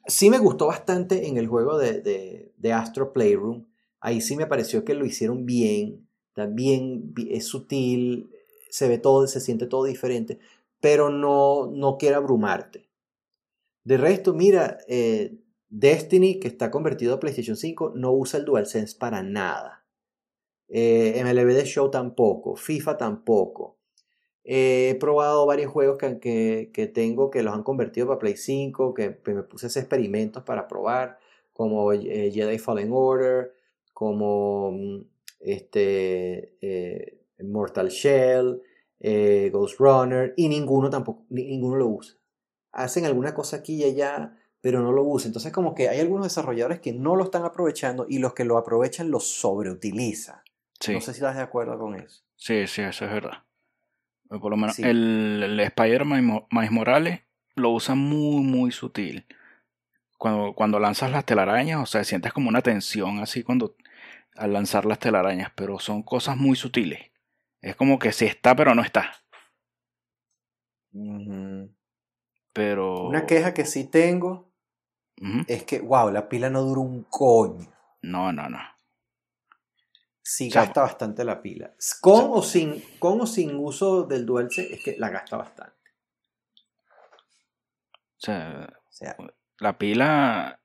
Sí me gustó bastante en el juego de, de, Astro Playroom, ahí sí me pareció que lo hicieron bien, también es sutil, se ve todo, se siente todo diferente, pero no, no quiere abrumarte. De resto, mira, eh, Destiny, que está convertido a PlayStation 5, no usa el DualSense para nada. Eh, MLB The Show tampoco. FIFA tampoco. he probado varios juegos que, que, tengo que los han convertido para Play 5, que, me puse a hacer experimentos para probar, como eh, Jedi Fallen Order, como mm, este, eh, Mortal Shell, eh, Ghost Runner, y ninguno tampoco, ninguno lo usa. Hacen alguna cosa aquí y allá, pero no lo usa. Entonces como que hay algunos desarrolladores que no lo están aprovechando y los que lo aprovechan lo sobreutilizan. No sé si estás de acuerdo con eso. Sí, sí, eso es verdad. Por lo menos el, el Spider-Man Miles Morales lo usa muy, muy sutil. Cuando, cuando lanzas las telarañas, o sea, sientes como una tensión así cuando al lanzar las telarañas, pero son cosas muy sutiles. Es como que sí está, pero no está. Pero. Una queja que sí tengo es que, wow, la pila no dura un coño. No, no, no. Sí gasta bastante la pila. Con o, sin, con o sin uso del DualSense es que la gasta bastante. O sea, la pila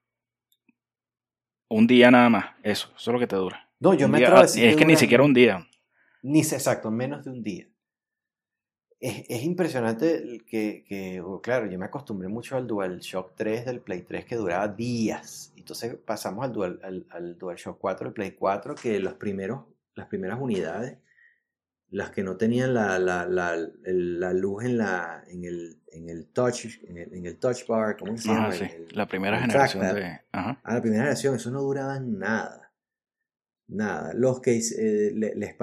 un día nada más, eso, eso es lo que te dura. No, yo me atrevo a decir Es que, ni siquiera un día. Ni exacto, menos de un día. Es, impresionante que, que, claro, yo me acostumbré mucho al DualShock 3 del Play 3 que duraba días. Entonces pasamos al, Dual, al, al DualShock 4 del Play 4 que los primeros, las primeras unidades, las que no tenían la, la, la, la luz en, la, en, el, en el touch, en el, en el touch bar, ¿cómo se llama? la primera generación de... Ajá. Ah, la primera generación, eso no duraba nada. Nada, los que eh, le,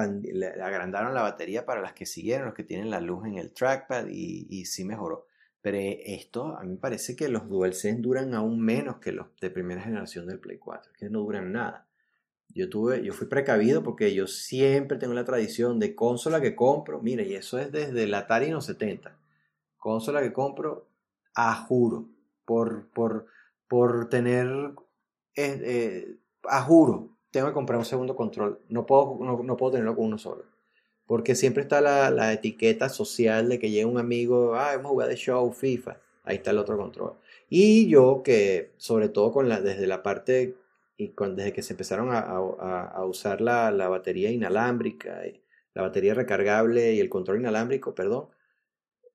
agrandaron la batería para las que siguieron, los que tienen la luz en el trackpad y, sí mejoró. Pero esto, a mí me parece que los DualSense duran aún menos que los de primera generación del Play 4, que no duran nada. Yo, tuve, yo fui precavido porque yo siempre tengo la tradición de consola que compro, mire, y eso es desde el Atari los 70. Consola que compro, a juro, por, por, por tener, eh, eh, a juro, tengo que comprar un segundo control. No puedo, no, puedo tenerlo con uno solo. Porque siempre está la, etiqueta social de que llega un amigo, ah, hemos jugado de show, FIFA. Ahí está el otro control. Y yo que, sobre todo con la, desde la parte, y con, desde que se empezaron a, usar la, batería inalámbrica, la batería recargable y el control inalámbrico, perdón,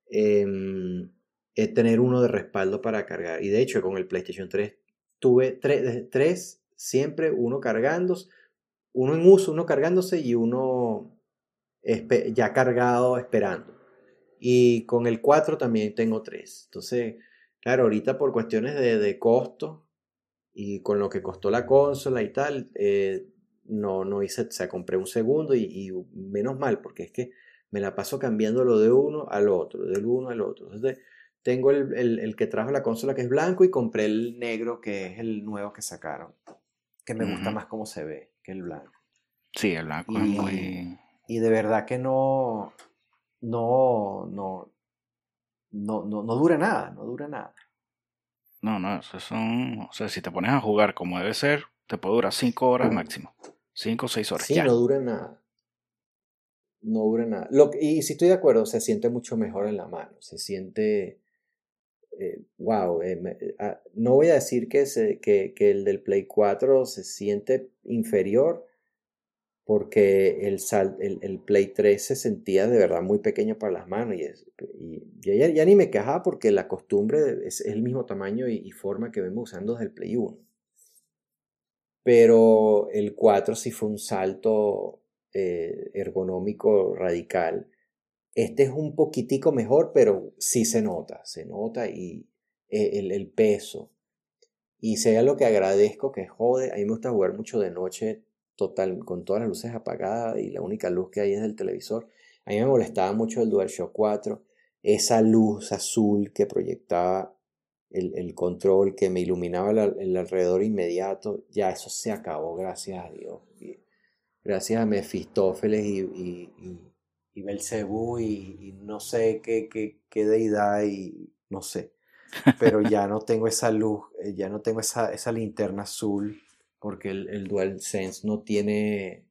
em, es tener uno de respaldo para cargar. Y de hecho, con el PlayStation 3 tuve tres, tres siempre uno cargándose, uno en uso, uno cargándose y uno ya cargado esperando. Y con el 4 también tengo 3. Entonces, claro, ahorita por cuestiones de, costo y con lo que costó la consola y tal, eh, no, no hice, o sea, compré un segundo y, menos mal, porque es que me la paso cambiando lo de uno al otro, del uno al otro. Entonces, tengo el, el, que trajo la consola que es blanco y compré el negro que es el nuevo que sacaron que me gusta más cómo se ve que el blanco. Sí, el blanco y, es muy... Y de verdad que no, no, no, no, no, dura nada, no dura nada. No, no, eso son, o sea, si te pones a jugar como debe ser, te puede durar 5 horas máximo. 5 o 6 horas. Sí, no dura nada. No dura nada. Lo, y si estoy de acuerdo, se siente mucho mejor en la mano. Se siente wow, eh, eh, ah, no voy a decir que, el del Play 4 se siente inferior, porque el, Play 3 se sentía de verdad muy pequeño para las manos y, y, ya, ni me quejaba porque la costumbre es, el mismo tamaño y, forma que vemos usando desde el Play 1. Pero el 4 sí fue un salto eh, ergonómico radical este es un poquitico mejor, pero sí se nota, se nota y eh, el, peso. Y sea lo que agradezco, que jode, a mí me gusta jugar mucho de noche, total, con todas las luces apagadas y la única luz que hay es del televisor. A mí me molestaba mucho el DualShock 4, esa luz azul que proyectaba el, control, que me iluminaba el, alrededor inmediato, ya eso se acabó, gracias a Dios. Gracias a Mefistófeles y y Belcebú y, y, no sé qué, qué, qué, deidad y no sé. Pero ya no tengo esa luz, eh, ya no tengo esa, esa linterna azul porque el, el DualSense no tiene,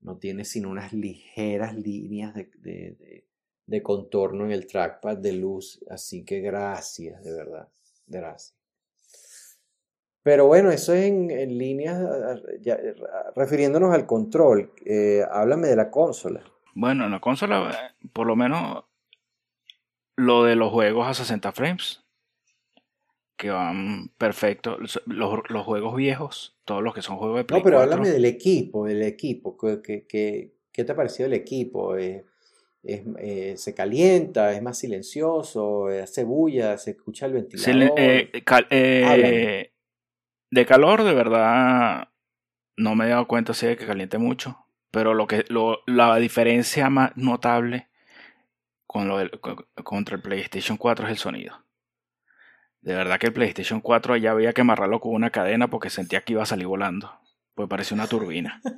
no tiene sino unas ligeras líneas de, de, de, contorno en el trackpad de luz. Así que gracias, de verdad. Gracias. Pero bueno, eso es en, en líneas, ya, refiriéndonos al control. Eh, háblame de la consola. Bueno, en la consola, por lo menos lo de los juegos a 60 frames, que van perfectos. Los, los juegos viejos, todos los que son juegos de Play No, pero háblame del equipo, del equipo. ¿Qué, qué, qué te ha parecido el equipo? Eh, eh, ¿Se calienta? ¿Es más silencioso? ¿Hace bulla? ¿Se escucha el ventilador? Eh, de calor, de verdad, no me he dado cuenta si de que caliente mucho. Pero lo que, lo, la diferencia más notable con lo contra el PlayStation 4 es el sonido. De verdad que el PlayStation 4 ya había que amarrarlo con una cadena porque sentía que iba a salir volando. Pues parecía una turbina.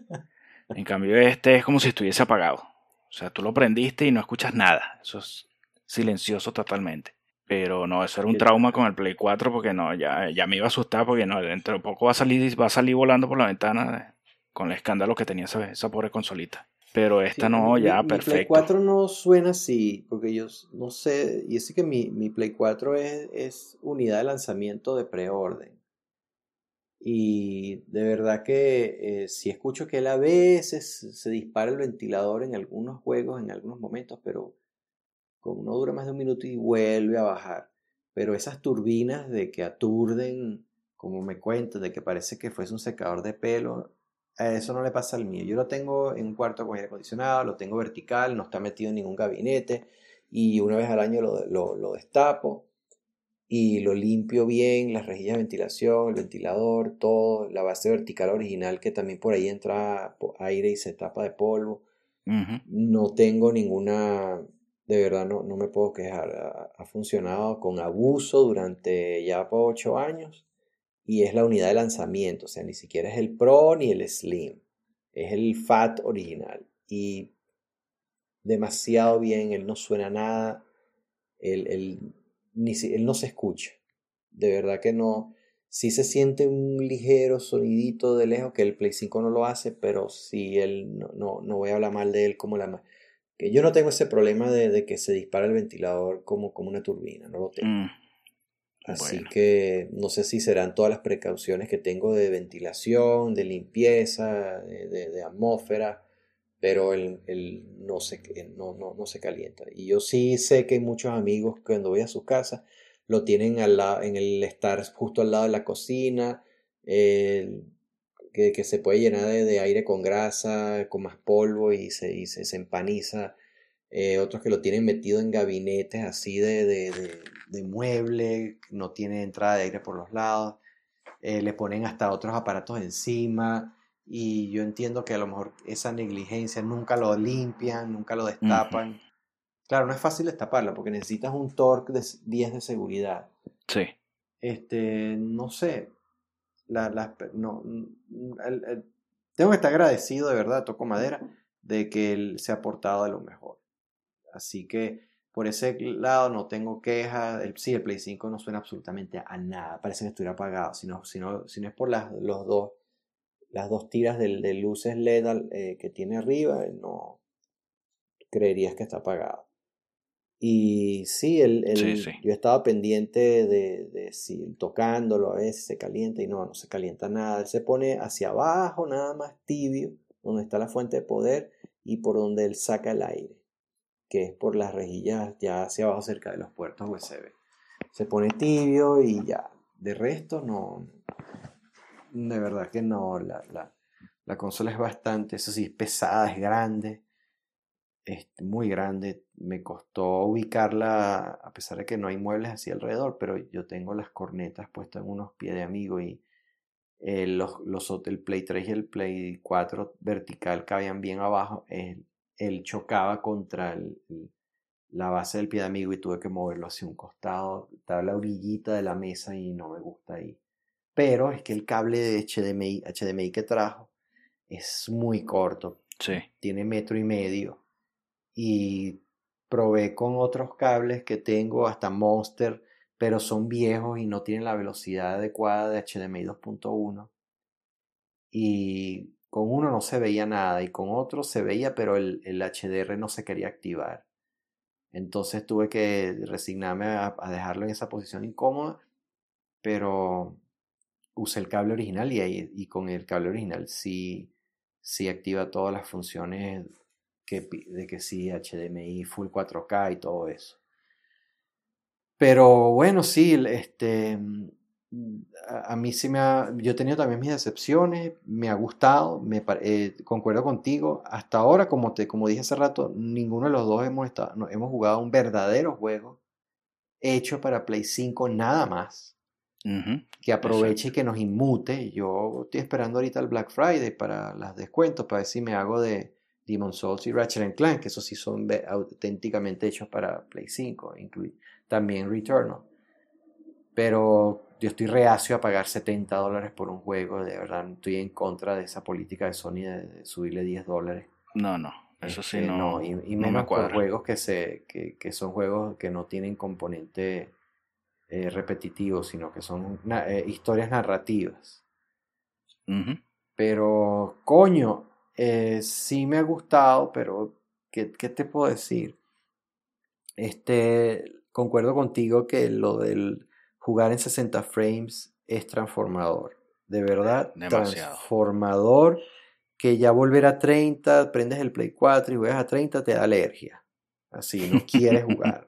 En cambio, este es como si estuviese apagado. O sea, tú lo prendiste y no escuchas nada. Eso es silencioso totalmente. Pero no, eso era un trauma con el Play 4 porque no, ya, ya me iba a asustar porque no, dentro de poco va a salir, va a salir volando por la ventana con el escándalo que tenía esa, esa pobre consolita. Pero esta no, ya, perfecto. Mi Play 4 no suena así, porque yo no sé, y es que mi, mi Play 4 es, es unidad de lanzamiento de preorden. Y de verdad que eh, si escucho que él a veces se dispara el ventilador en algunos juegos, en algunos momentos, pero como no dura más de un minuto y vuelve a bajar. Pero esas turbinas de que aturden, como me cuentan, de que parece que fuese un secador de pelo, eso no le pasa al mío. Yo lo tengo en un cuarto con aire acondicionado, lo tengo vertical, no está metido en ningún gabinete y una vez al año lo, lo, lo destapo y lo limpio bien, las rejillas de ventilación, el ventilador, todo, la base vertical original que también por ahí entra aire y se tapa de polvo. No tengo ninguna de verdad no, no me puedo quejar. Ha, funcionado con abuso durante ya ocho años y es la unidad de lanzamiento, o sea, ni siquiera es el Pro ni el Slim, es el Fat original. Y demasiado bien, él no suena nada, él, ni, él no se escucha, de verdad que no, sí se siente un ligero sonidito de lejos que el Play 5 no lo hace, pero sí él no, no, no voy a hablar mal de él como la que yo no tengo ese problema de, que se dispara el ventilador como, como una turbina, no lo tengo. Mm, Así que no sé si serán todas las precauciones que tengo de ventilación, de limpieza, de, atmósfera, pero él, no, se, no, no, no, se calienta. Y yo sí sé que muchos amigos cuando voy a su casa lo tienen al lado, en el estar justo al lado de la cocina, que, que, se puede llenar de, aire con grasa, con más polvo y se, y se, empaniza. Eh, otros que lo tienen metido en gabinetes así de, de, de, mueble, no tiene entrada de aire por los lados. Eh, le ponen hasta otros aparatos encima y yo entiendo que a lo mejor esa negligencia nunca lo limpian, nunca lo destapan. Claro, no es fácil destaparlo porque necesitas un torque de 10 de seguridad. Sí. Este, no sé, la, no, tengo que estar agradecido de verdad, toco madera, de que él se ha portado de lo mejor. Así que por ese lado no tengo quejas. El, sí, el Play 5 no suena absolutamente a nada, parece que estuviera apagado. Si no, si no, es por las, los dos, las dos tiras de, de luces LED eh, que tiene arriba, no creerías que está apagado. Y sí, el, yo estaba pendiente de, de, si tocándolo a veces se calienta y no, no se calienta nada. Él se pone hacia abajo, nada más tibio, donde está la fuente de poder y por donde él saca el aire, que es por las rejillas ya hacia abajo cerca de los puertos USB. Se pone tibio y ya. De resto, no. De verdad que no. La, la, la consola es bastante, eso sí, es pesada, es grande es muy grande. Me costó ubicarla, a pesar de que no hay muebles así alrededor, pero yo tengo las cornetas puestas en unos pies de amigo y eh, los, los, el Play 3 y el Play 4 vertical cabían bien abajo. Él chocaba contra el, la base del pie de amigo y tuve que moverlo hacia un costado. Estaba la orillita de la mesa y no me gusta ahí. Pero es que el cable de HDMI, HDMI que trajo es muy corto. Sí. Tiene metro y medio y probé con otros cables que tengo, hasta Monster, pero son viejos y no tienen la velocidad adecuada de HDMI 2.1. Y con uno no se veía nada y con otro se veía, pero el, el HDR no se quería activar. Entonces tuve que resignarme a, dejarlo en esa posición incómoda, pero usé el cable original y, y con el cable original sí, sí activa todas las funciones de que sí, HDMI, Full 4K y todo eso. Pero bueno, sí, este, a, mí sí me ha, yo he tenido también mis decepciones, me ha gustado, me, eh, concuerdo contigo, hasta ahora, como, te, como dije hace rato, ninguno de los dos hemos, estado, hemos jugado un verdadero juego hecho para Play 5 nada más. que aproveche y que nos inmute. Yo estoy esperando ahorita el Black Friday para las descuentos, para ver si me hago de, Demon Souls y Ratchet Clank, que esos sí son auténticamente hechos para Play 5, también Returnal. Pero yo estoy reacio a pagar 70 dólares por un juego, de verdad estoy en contra de esa política de Sony de, subirle 10 dólares. No, no, eso sí este, no. y, menos por juegos que, se, que, son juegos que no tienen componente eh, repetitivo, sino que son eh, historias narrativas. Pero, coño, eh, sí me ha gustado, pero ¿qué, ¿qué, te puedo decir? Este, concuerdo contigo que lo del jugar en 60 frames es transformador. De verdad, transformador. Que ya volver a 30, prendes el Play 4 y juegas a 30, te da alergia. Así, no quieres jugar.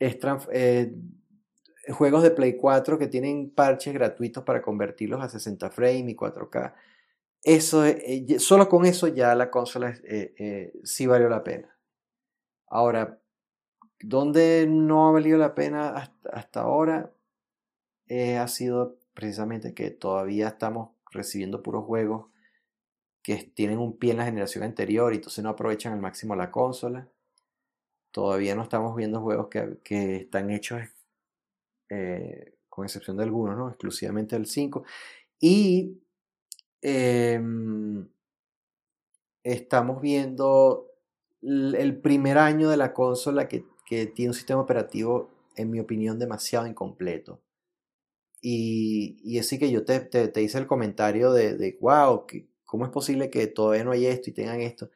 es eh, juegos de Play 4 que tienen parches gratuitos para convertirlos a 60 frames y 4K. Eso, eh, solo con eso ya la consola eh, sí valió la pena. Ahora, donde no ha valido la pena hasta, ahora eh, ha sido precisamente que todavía estamos recibiendo puros juegos que tienen un pie en la generación anterior y entonces no aprovechan al máximo la consola. Todavía no estamos viendo juegos que, están hechos, eh, con excepción de algunos, ¿no? exclusivamente el 5. Y em, estamos viendo el primer año de la consola que que tiene un sistema operativo, en mi opinión, demasiado incompleto. Y, y así que yo te, te, hice el comentario de, de wow, ¿cómo es posible que todavía no hay esto y tengan esto?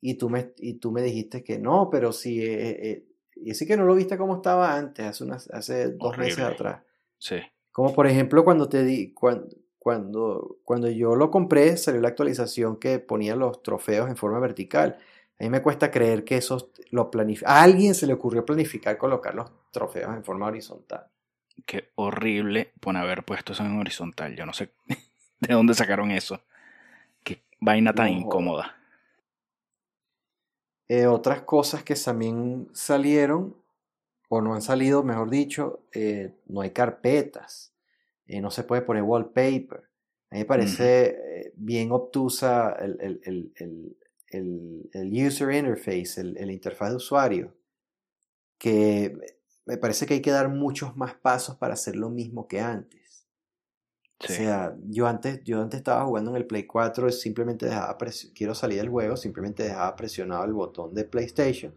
Y tú me, y tú me dijiste que no, pero sí, eh, eh, y así que no lo viste como estaba antes, hace, unas, hace dos meses atrás. Sí. Como por ejemplo cuando te di, cuando, cuando, cuando yo lo compré, salió la actualización que ponía los trofeos en forma vertical. A mí me cuesta creer que eso lo planifica. A alguien se le ocurrió planificar colocar los trofeos en forma horizontal. Qué horrible poner haber puesto eso en horizontal. Yo no sé de dónde sacaron eso. Qué vaina tan incómoda. Eh, otras cosas que también salieron, o no han salido, mejor dicho, eh, no hay carpetas. Eh, no se puede poner wallpaper. A mí me parece bien obtusa el, el, user interface, el, interfaz de usuario, que me parece que hay que dar muchos más pasos para hacer lo mismo que antes. O sea, yo antes, yo antes estaba jugando en el Play 4 y simplemente dejaba, quiero salir del juego, simplemente dejaba presionado el botón de PlayStation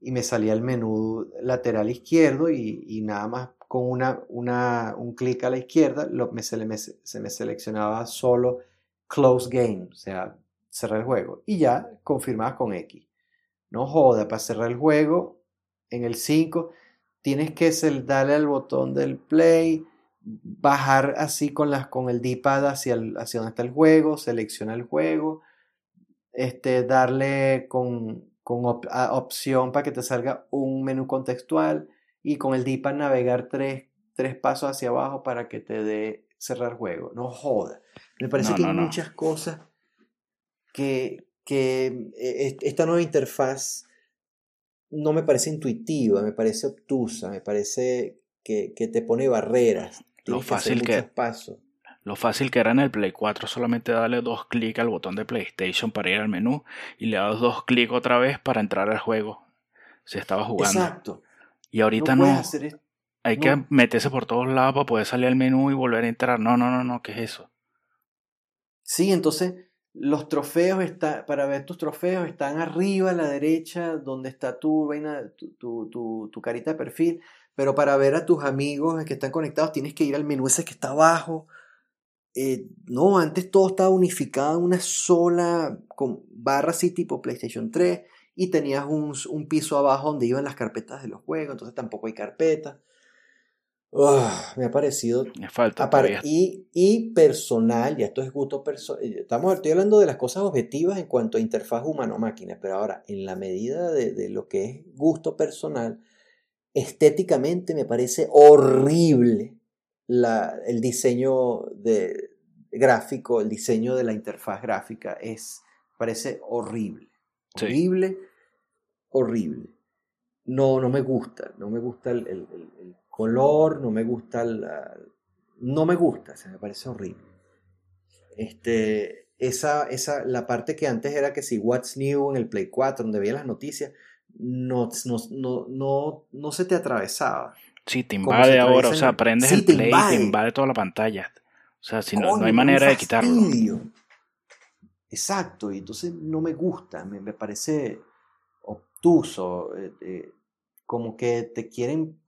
y me salía el menú lateral izquierdo y, nada más con una, una, un clic a la izquierda lo, me, se, me, se me seleccionaba solo Close Game, o sea, cerrar el juego. Y ya confirmabas con X. No joda, para cerrar el juego en el 5 tienes que darle al botón del play, bajar así con, las, con el D-pad hacia, hacia donde está el juego, selecciona el juego, este, darle con, con opción para que te salga un menú contextual y con el D-pad navegar tres, tres, pasos hacia abajo para que te dé cerrar juego. No joda. Me parece que hay muchas cosas que, que eh, esta nueva interfaz no me parece intuitiva, me parece obtusa, me parece que, que te pone barreras. Lo fácil que, pasos. Lo fácil que era en el Play 4 solamente darle dos clics al botón de PlayStation para ir al menú y le das dos clics otra vez para entrar al juego. Si estaba jugando. Exacto. Y ahorita no. Hay que meterse por todos lados para poder salir al menú y volver a entrar. No, no, no, no, ¿qué es eso? Sí, entonces los trofeos está, para ver tus trofeos están arriba a la derecha donde está tu, tu, tu, tu, carita de perfil, pero para ver a tus amigos que están conectados tienes que ir al menú ese que está abajo. Eh, no, antes todo estaba unificado en una sola con barra así tipo PlayStation 3 y tenías un, un piso abajo donde iban las carpetas de los juegos, entonces tampoco hay carpetas me ha parecido. Me falta. Y, y, personal, ya esto es gusto personal. Eh, estamos, estoy hablando de las cosas objetivas en cuanto a interfaz humano-máquina, pero ahora, en la medida de, de, lo que es gusto personal, estéticamente me parece horrible la, el diseño de, gráfico, el diseño de la interfaz gráfica. Es, parece horrible. Horrible, horrible. No, no me gusta, no me gusta el, el color, no me gusta no me gusta, se me parece horrible. Este, esa, esa, la parte que antes era que si What's New en el Play 4, donde veía las noticias, no, no, no, no, no se te atravesaba. Sí, te invade ahora, o sea, en- prendes Sí, el te play y invade. te invade toda la pantalla. O sea, si no, no hay manera de quitarlo. Exacto, y entonces no me gusta, me, me parece obtuso, eh, eh, como que te quieren,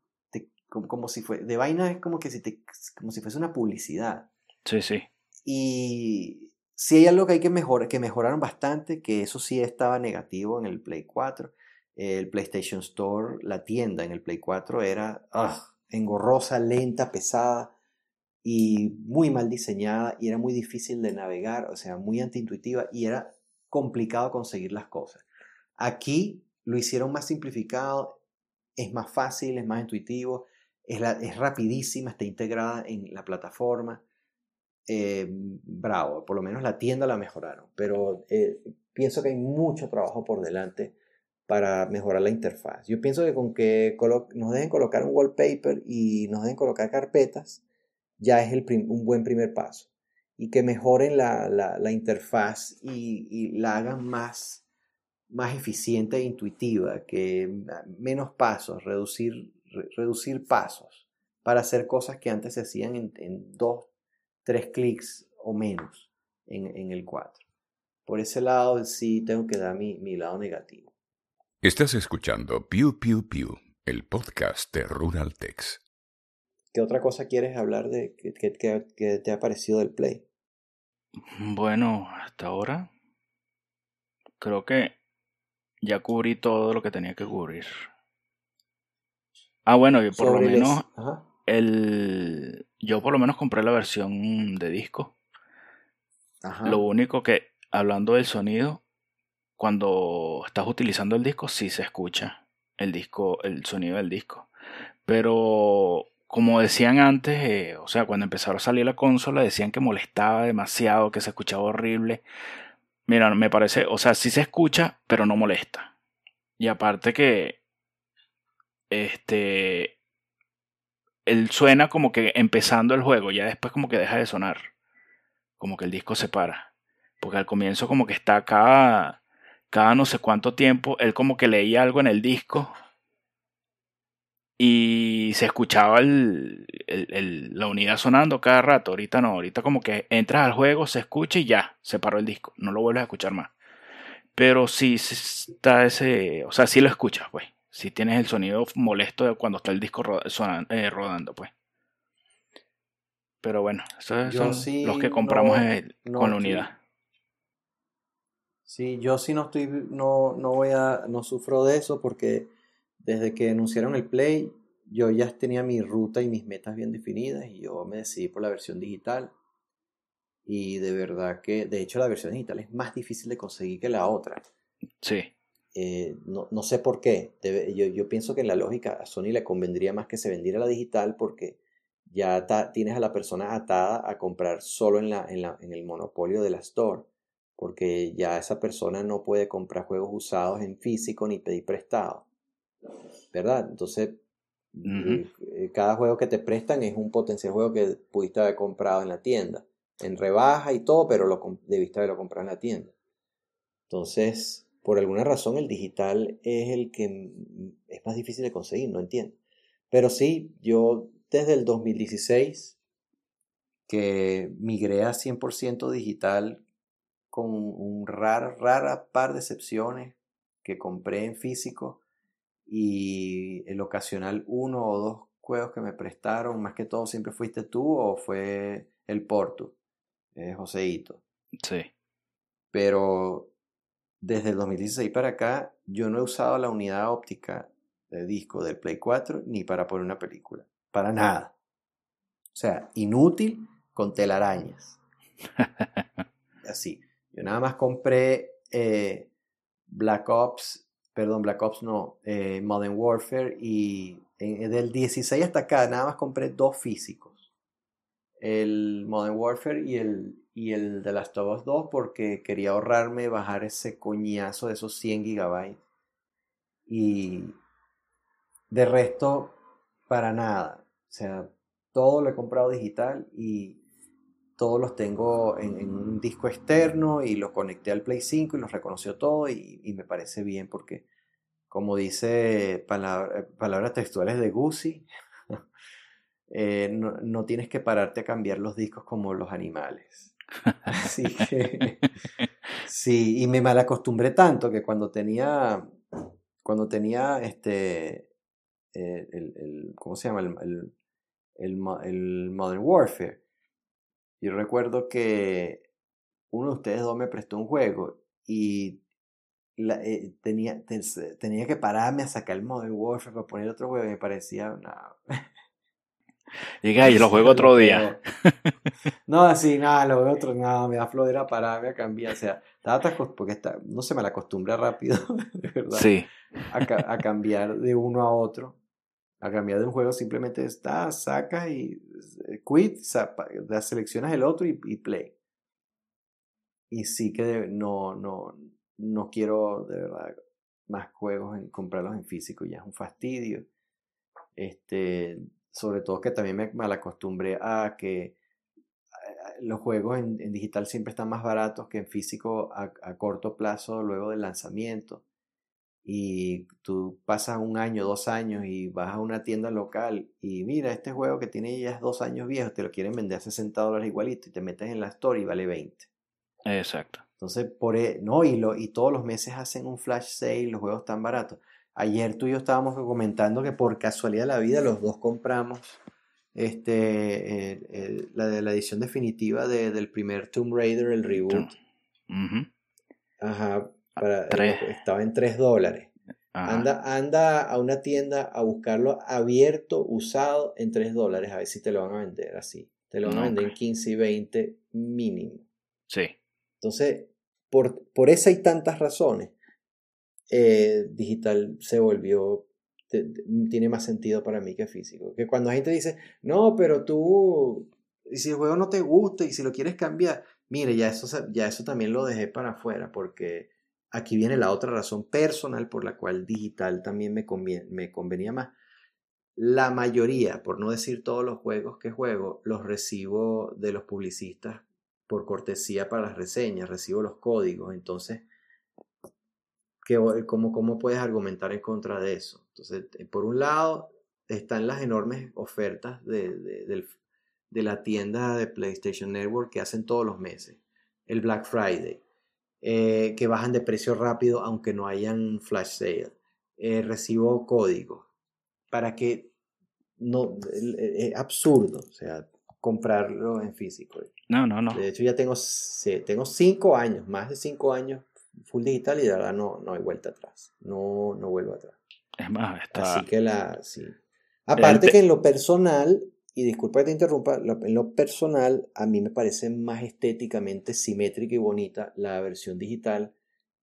como, como si fue, de vaina es como que si te, como si fuese una publicidad. Sí, sí. Y si hay algo que hay que mejorar, que mejoraron bastante, que eso sí estaba negativo en el Play 4, el PlayStation Store, la tienda en el Play 4 era ah, engorrosa, lenta, pesada y muy mal diseñada y era muy difícil de navegar, o sea, muy antiintuitiva y era complicado conseguir las cosas. Aquí lo hicieron más simplificado, es más fácil, es más intuitivo, es, la- rapidísima, está integrada en la plataforma. Eh, bravo, por lo menos la tienda la mejoraron, pero eh, pienso que hay mucho trabajo por delante para mejorar la interfaz. Yo pienso que con que nos dejen colocar un wallpaper y nos dejen colocar carpetas, ya es el un buen primer paso. Y que mejoren la, la- interfaz y, y la hagan más, más eficiente e intuitiva, que ah, menos pasos, reducir, re- reducir pasos para hacer cosas que antes se hacían en, en dos, tres clics o menos en, en el 4. Por ese lado sí tengo que dar mi, mi lado negativo. Estás escuchando Pew Pew Pew, el podcast de Rural Tex. ¿Qué otra cosa quieres hablar de que, que- que- que te ha parecido del Play? Bueno, hasta ahora creo que ya cubrí todo lo que tenía que cubrir. Ah, bueno, y por lo menos el yo por lo menos compré la versión de disco. Ajá. Lo único que hablando del sonido cuando estás utilizando el disco sí se escucha el disco, el sonido del disco. Pero como decían antes, eh, o sea, cuando empezaron a salir la consola decían que molestaba demasiado, que se escuchaba horrible. Mira, me parece, o sea, sí se escucha, pero no molesta. Y aparte que este él suena como que empezando el juego, ya después como que deja de sonar. Como que el disco se para. Porque al comienzo como que está cada cada no sé cuánto tiempo, él como que leía algo en el disco y se escuchaba el, el- la unidad sonando cada rato. Ahorita no, ahorita como que entras al juego, se escucha y ya, se paró el disco. No lo vuelves a escuchar más. Pero sí sí está ese, o sea, sí lo escuchas, pues. Si tienes el sonido molesto de cuando está el disco sonan- eh, rodando, pues. Pero bueno, esos Yo son sí los que compramos no- eh, no con la unidad. Sí, yo sí no estoy, no, no voy a, no sufro de eso porque desde que anunciaron el Play, yo ya tenía mi ruta y mis metas bien definidas y yo me decidí por la versión digital. Y de verdad que, de hecho, la versión digital es más difícil de conseguir que la otra. Sí, Eh, no, no sé por qué. Debe- yo, yo pienso que en la lógica a Sony le convendría más que se vendiera la digital porque ya ata- tienes a la persona atada a comprar solo en, la, en, la, en el monopolio de la store. Porque ya esa persona no puede comprar juegos usados en físico ni pedir prestado. ¿Verdad? Entonces, eh, eh, cada juego que te prestan es un potencial juego que pudiste haber comprado en la tienda. En rebaja y todo, pero lo debiste haberlo comprado en la tienda. Entonces, por alguna razón, el digital es el que es más difícil de conseguir, no entiendo. Pero sí, yo desde el 2016 que migré a 100% digital con un rara, rara par de excepciones que compré en físico y el ocasional uno o dos juegos que me prestaron, más que todo siempre fuiste tú o fue el Porto, eh, Joseito. sí. Pero desde el 2016 para acá, yo no he usado la unidad óptica de disco del Play 4 ni para poner una película. Para nada. O sea, inútil con telarañas. Así. Yo nada más compré eh, Black Ops, perdón, Black Ops no, eh, Modern Warfare y eh, del 16 hasta acá nada más compré dos físicos. El Modern Warfare y el, y el de Last of Us 2 porque quería ahorrarme bajar ese coñazo de esos 100 gigabytes. Y de resto, para nada. O sea, todo lo he comprado digital y todos los tengo en, un disco externo y los conecté al Play 5 y los reconoció todo y, me parece bien porque, como dice palabras textuales de Guzzi, eh, no, tienes que pararte a cambiar los discos como los animales. Así sí, y me malacostumbré tanto que cuando tenía, cuando tenía este, eh, el, ¿cómo se llama? el, el Modern Warfare, yo recuerdo que uno de ustedes dos me prestó un juego y eh, tenía, tenía que pararme a sacar el Modern Warfare para poner otro juego y me parecía una... Diga, y lo juego otro día. No, así, nada, lo juego otro, nada, me da flojera pararme a cambiar, o sea, estaba porque está, no se me la acostumbra rápido, de verdad, sí. a, a cambiar de uno a otro a cambiar de un juego simplemente está, sacas y eh, quit, seleccionas el otro y, play. Y sí que no, no, no quiero de verdad más juegos en comprarlos en físico, ya es un fastidio. Este, sobre todo que también me malacostumbré a que los juegos en, digital siempre están más baratos que en físico a, a corto plazo luego del lanzamiento y tú pasas un año, dos años y vas a una tienda local y mira, este juego que tiene ya dos años viejo, te lo quieren vender a 60 dólares igualito y te metes en la store y vale 20. Exacto. Entonces, por e, no, y, lo, y todos los meses hacen un flash sale, los juegos están baratos. Ayer tú y yo estábamos comentando que por casualidad de la vida los dos compramos este, la edición definitiva de, del primer Tomb Raider, el reboot. Ajá, eh, estaba en 3 dólares. Anda, anda a una tienda a buscarlo abierto, usado, en 3 dólares, a ver si te lo van a vender así. Te lo van a vender en 15 y 20 mínimo. Sí. Entonces, por, por esa y tantas razones, eh, digital se volvió, tiene más sentido para mí que físico. Que cuando la gente dice, no, pero tú, y si el juego no te gusta y si lo quieres cambiar, mire, ya eso, ya eso también lo dejé para afuera porque Aquí viene la otra razón personal por la cual digital también me, me convenía más. La mayoría, por no decir todos los juegos que juego, los recibo de los publicistas por cortesía para las reseñas, recibo los códigos. Entonces, ¿qué, cómo, ¿cómo puedes argumentar en contra de eso? Entonces, eh, por un lado, están las enormes ofertas de, de la tienda de PlayStation Network que hacen todos los meses. El Black Friday, eh, que bajan de precio rápido aunque no hayan flash sale. Eh, recibo código para que no es absurdo, o sea, comprarlo en físico. No, no, no. De hecho ya tengo, tengo cinco años, más de cinco años full digital y de verdad no, no hay vuelta atrás. No, no vuelvo atrás. Es más, está... Así que la, sí. Aparte que en lo personal, y disculpa que te interrumpa, en lo personal, a mí me parece más estéticamente simétrica y bonita la versión digital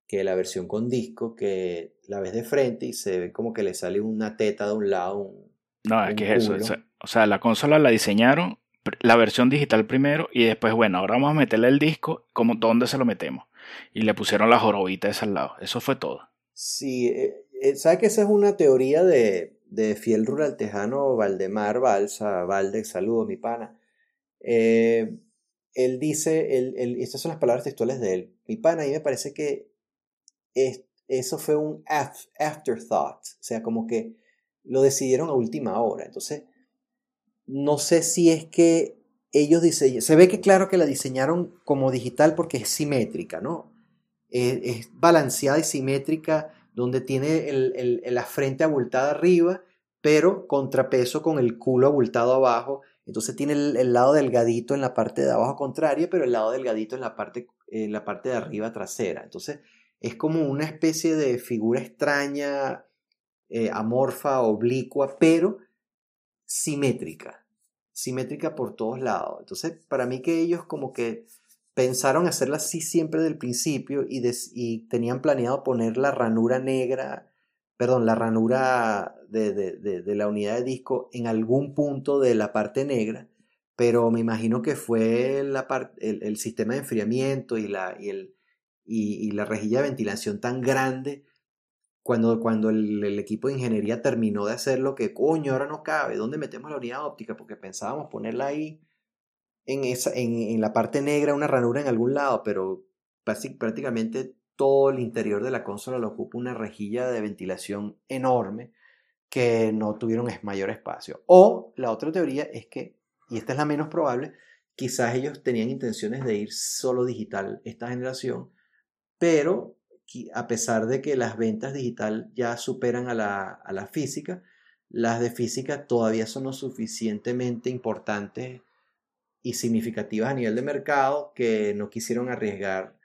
que la versión con disco, que la ves de frente y se ve como que le sale una teta de un lado. no, es que es eso. O sea, la consola la diseñaron, la versión digital primero, y después, bueno, ahora vamos a meterle el disco, como dónde se lo metemos. Y le pusieron la jorobita al lado. Eso fue todo. Sí, eh, eh, ¿sabes que esa es una teoría de, de fiel rural tejano Valdemar Balsa, Valde, saludos mi pana. Eh, él dice, estas son las palabras textuales de él, mi pana, a mí me parece que eso fue un afterthought, o sea, como que lo decidieron a última hora. Entonces, no sé si es que ellos se ve que claro que la diseñaron como digital porque es simétrica, ¿no? es balanceada y simétrica donde tiene el, la frente abultada arriba, pero contrapeso con el culo abultado abajo. Entonces tiene el, lado delgadito en la parte de abajo contraria, pero el lado delgadito en la parte, en la parte de arriba trasera. Entonces es como una especie de figura extraña, eh, amorfa, oblicua, pero simétrica. Simétrica por todos lados. Entonces, para mí que ellos como que pensaron hacerla así siempre del principio y, y tenían planeado poner la ranura negra, perdón, la ranura de, de, de, la unidad de disco en algún punto de la parte negra, pero me imagino que fue el, sistema de enfriamiento y la, y, la rejilla de ventilación tan grande cuando, cuando el, equipo de ingeniería terminó de hacer lo que, coño, ahora no cabe, ¿dónde metemos la unidad óptica? Porque pensábamos ponerla ahí en, esa, en, la parte negra una ranura en algún lado, pero prácticamente todo el interior de la consola lo ocupa una rejilla de ventilación enorme que no tuvieron mayor espacio. O la otra teoría es que, y esta es la menos probable, quizás ellos tenían intenciones de ir solo digital esta generación, pero a pesar de que las ventas digital ya superan a la, a la física, las de física todavía son lo suficientemente importantes y significativas a nivel de mercado que no quisieron arriesgar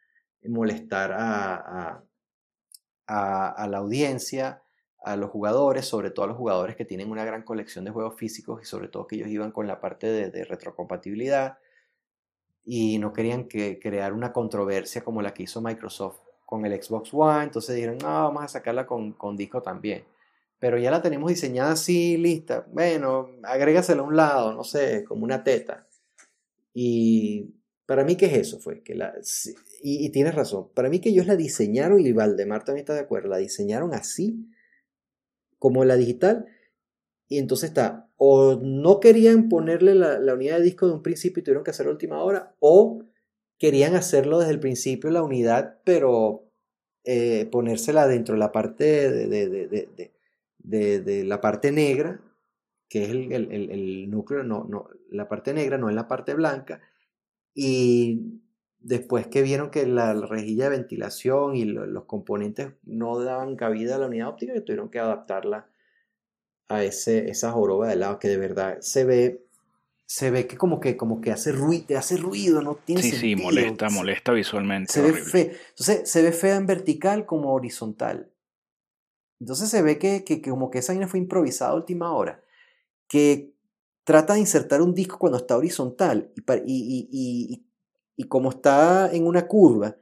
molestar a, a, a, la audiencia, a los jugadores, sobre todo a los jugadores que tienen una gran colección de juegos físicos y sobre todo que ellos iban con la parte de, de retrocompatibilidad y no querían que, crear una controversia como la que hizo Microsoft con el Xbox One, entonces dijeron, no, vamos a sacarla con, con disco también. Pero ya la tenemos diseñada así, lista. Bueno, agrégasela a un lado, no sé, como una teta. Y para mí, ¿qué es eso? Fue que la, y, tienes razón, para mí que ellos la diseñaron, y Valdemar también está de acuerdo, la diseñaron así, como la digital, y entonces está, o no querían ponerle la, unidad de disco de un principio y tuvieron que hacerlo a última hora, o querían hacerlo desde el principio la unidad, pero eh, ponérsela dentro de la parte de, de, la parte negra, que es el, el núcleo, no, no, la parte negra, no en la parte blanca, y después que vieron que la, rejilla de ventilación y los componentes no daban cabida a la unidad óptica, que tuvieron que adaptarla a ese, esa joroba de lado que de verdad se ve se ve que como que como que hace ruido, hace ruido, no tiene sí, Sí, molesta, molesta visualmente. Se ve fea. Entonces se ve fea en vertical como horizontal. Entonces se ve que, que, como que esa línea fue improvisada a última hora. Que trata de insertar un disco cuando está horizontal y, y, y, como está en una curva,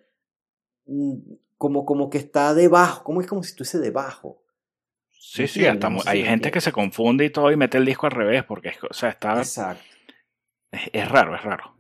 mm, como, como que está debajo, como es como si estuviese debajo. Sí, sí, hay gente que se confunde y todo y mete el disco al revés porque, o sea, está... Es, raro, es raro.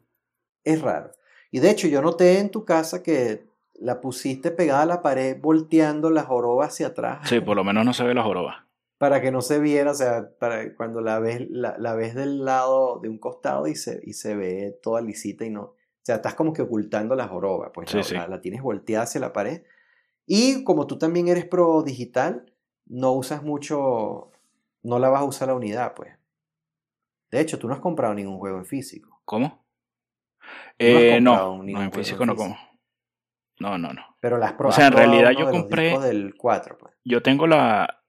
Es raro. Y de hecho yo noté en tu casa que la pusiste pegada a la pared volteando la joroba hacia atrás. Sí, por lo menos no se ve la joroba para que no se viera, o sea, para cuando la ves, la, ves del lado de un costado y se, y se ve toda lisita y no, o sea, estás como que ocultando la joroba, pues la, tienes volteada hacia la pared. Y como tú también eres pro digital, no usas mucho, no la vas a usar la unidad, pues. De hecho, tú no has comprado ningún juego en físico. ¿Cómo? Eh, no, no, en físico no como. No, no, no. Pero las O sea, en realidad yo compré. Del 4, pues. Yo tengo la,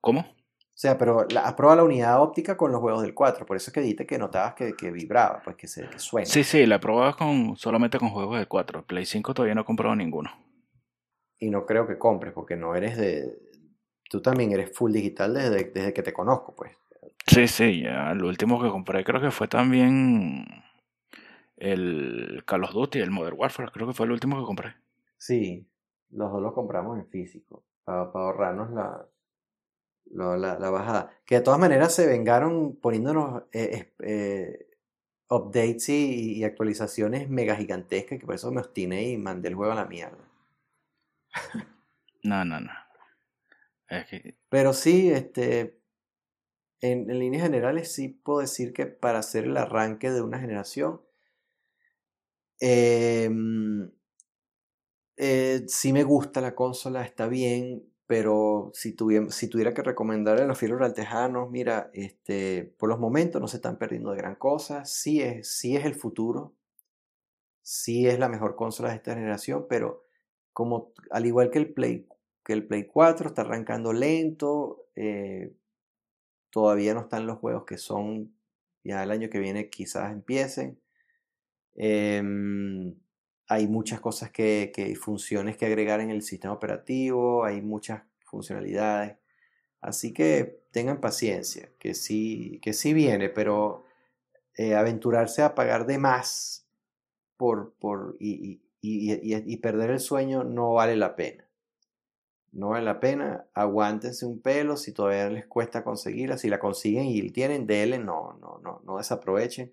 ¿Cómo? O sea, pero la, has probado la unidad óptica con los juegos del 4, por eso es que dijiste que notabas que, que vibraba, pues que, se, que suena. Sí, sí, la probado con, solamente con juegos del 4. Play 5 todavía no he comprado ninguno. Y no creo que compres, porque no eres de... Tú también eres full digital desde, desde que te conozco, pues. Sí, sí, ya. Lo último que compré creo que fue también el Call of Duty, el Modern Warfare, creo que fue el último que compré. Sí, los dos los compramos en físico, para ahorrarnos la, la, bajada. Que de todas maneras se vengaron poniéndonos eh, eh, updates y, actualizaciones mega gigantescas, que por eso me obstiné y mandé el juego a la mierda. No, no, no. Pero sí, este, en, líneas generales sí puedo decir que para hacer el arranque de una generación, em, eh, sí me gusta la consola, está bien, pero si, si tuviera que recomendarle a los fieles altejanos, mira, este, por los momentos no se están perdiendo de gran cosa, sí es, sí es el futuro, sí es la mejor consola de esta generación, pero como al igual que el Play, que el Play 4 está arrancando lento, eh, todavía no están los juegos que son, ya el año que viene quizás empiecen. Em, hay muchas cosas que, que, funciones que agregar en el sistema operativo, hay muchas funcionalidades. Así que tengan paciencia, que sí, que sí viene, pero eh, aventurarse a pagar de más por, por, y, y, y, perder el sueño no vale la pena. No vale la pena, aguántense un pelo si todavía les cuesta conseguirla, si la consiguen y tienen, denle, no, no, no, no desaprovechen.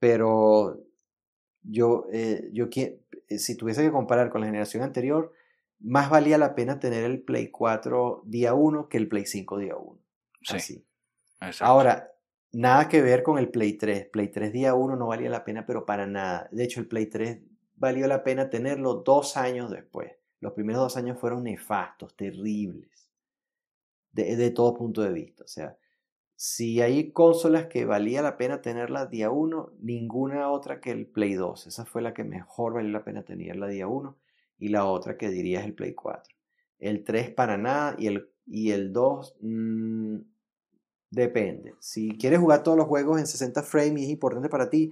Pero yo, eh, yo eh, si tuviese que comparar con la generación anterior, más valía la pena tener el Play 4 día 1 que el Play 5 día 1. Sí. Ahora, nada que ver con el Play 3. Play 3 día 1 no valía la pena, pero para nada. De hecho, el Play 3 valió la pena tenerlo dos años después. Los primeros dos años fueron nefastos, terribles, de, todo punto de vista. O sea, si hay consolas que valía la pena tenerla día 1, ninguna otra que el Play 2. Esa fue la que mejor valió la pena tenerla día 1 y la otra que diría es el Play 4. El 3 para nada y el, y el 2 mmm, depende. Si quieres jugar todos los juegos en 60 frames y es importante para ti,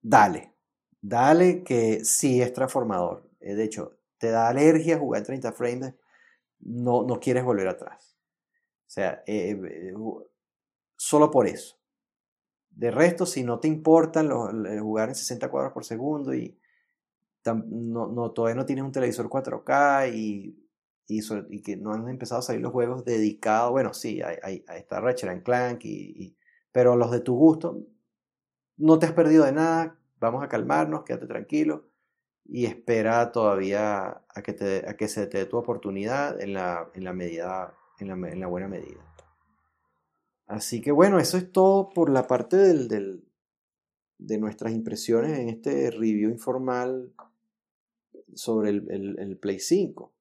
dale. Dale que sí es transformador. Eh, de hecho, te da alergia jugar en 30 frames, no, no quieres volver atrás. O sea, eh, eh, solo por eso. De resto, si no te importan jugar en 60 cuadros por segundo y no, todavía no tienes un televisor 4K y, y, que no han empezado a salir los juegos dedicados, bueno, sí, hay, hay, está Ratchet Clank, y, pero los de tu gusto, no te has perdido de nada, vamos a calmarnos, quédate tranquilo y espera todavía a que, te, a que se te dé tu oportunidad en la, en la medida, en la, en la buena medida. Así que bueno, eso es todo por la parte del, del, de nuestras impresiones en este review informal sobre el, el, el Play 5.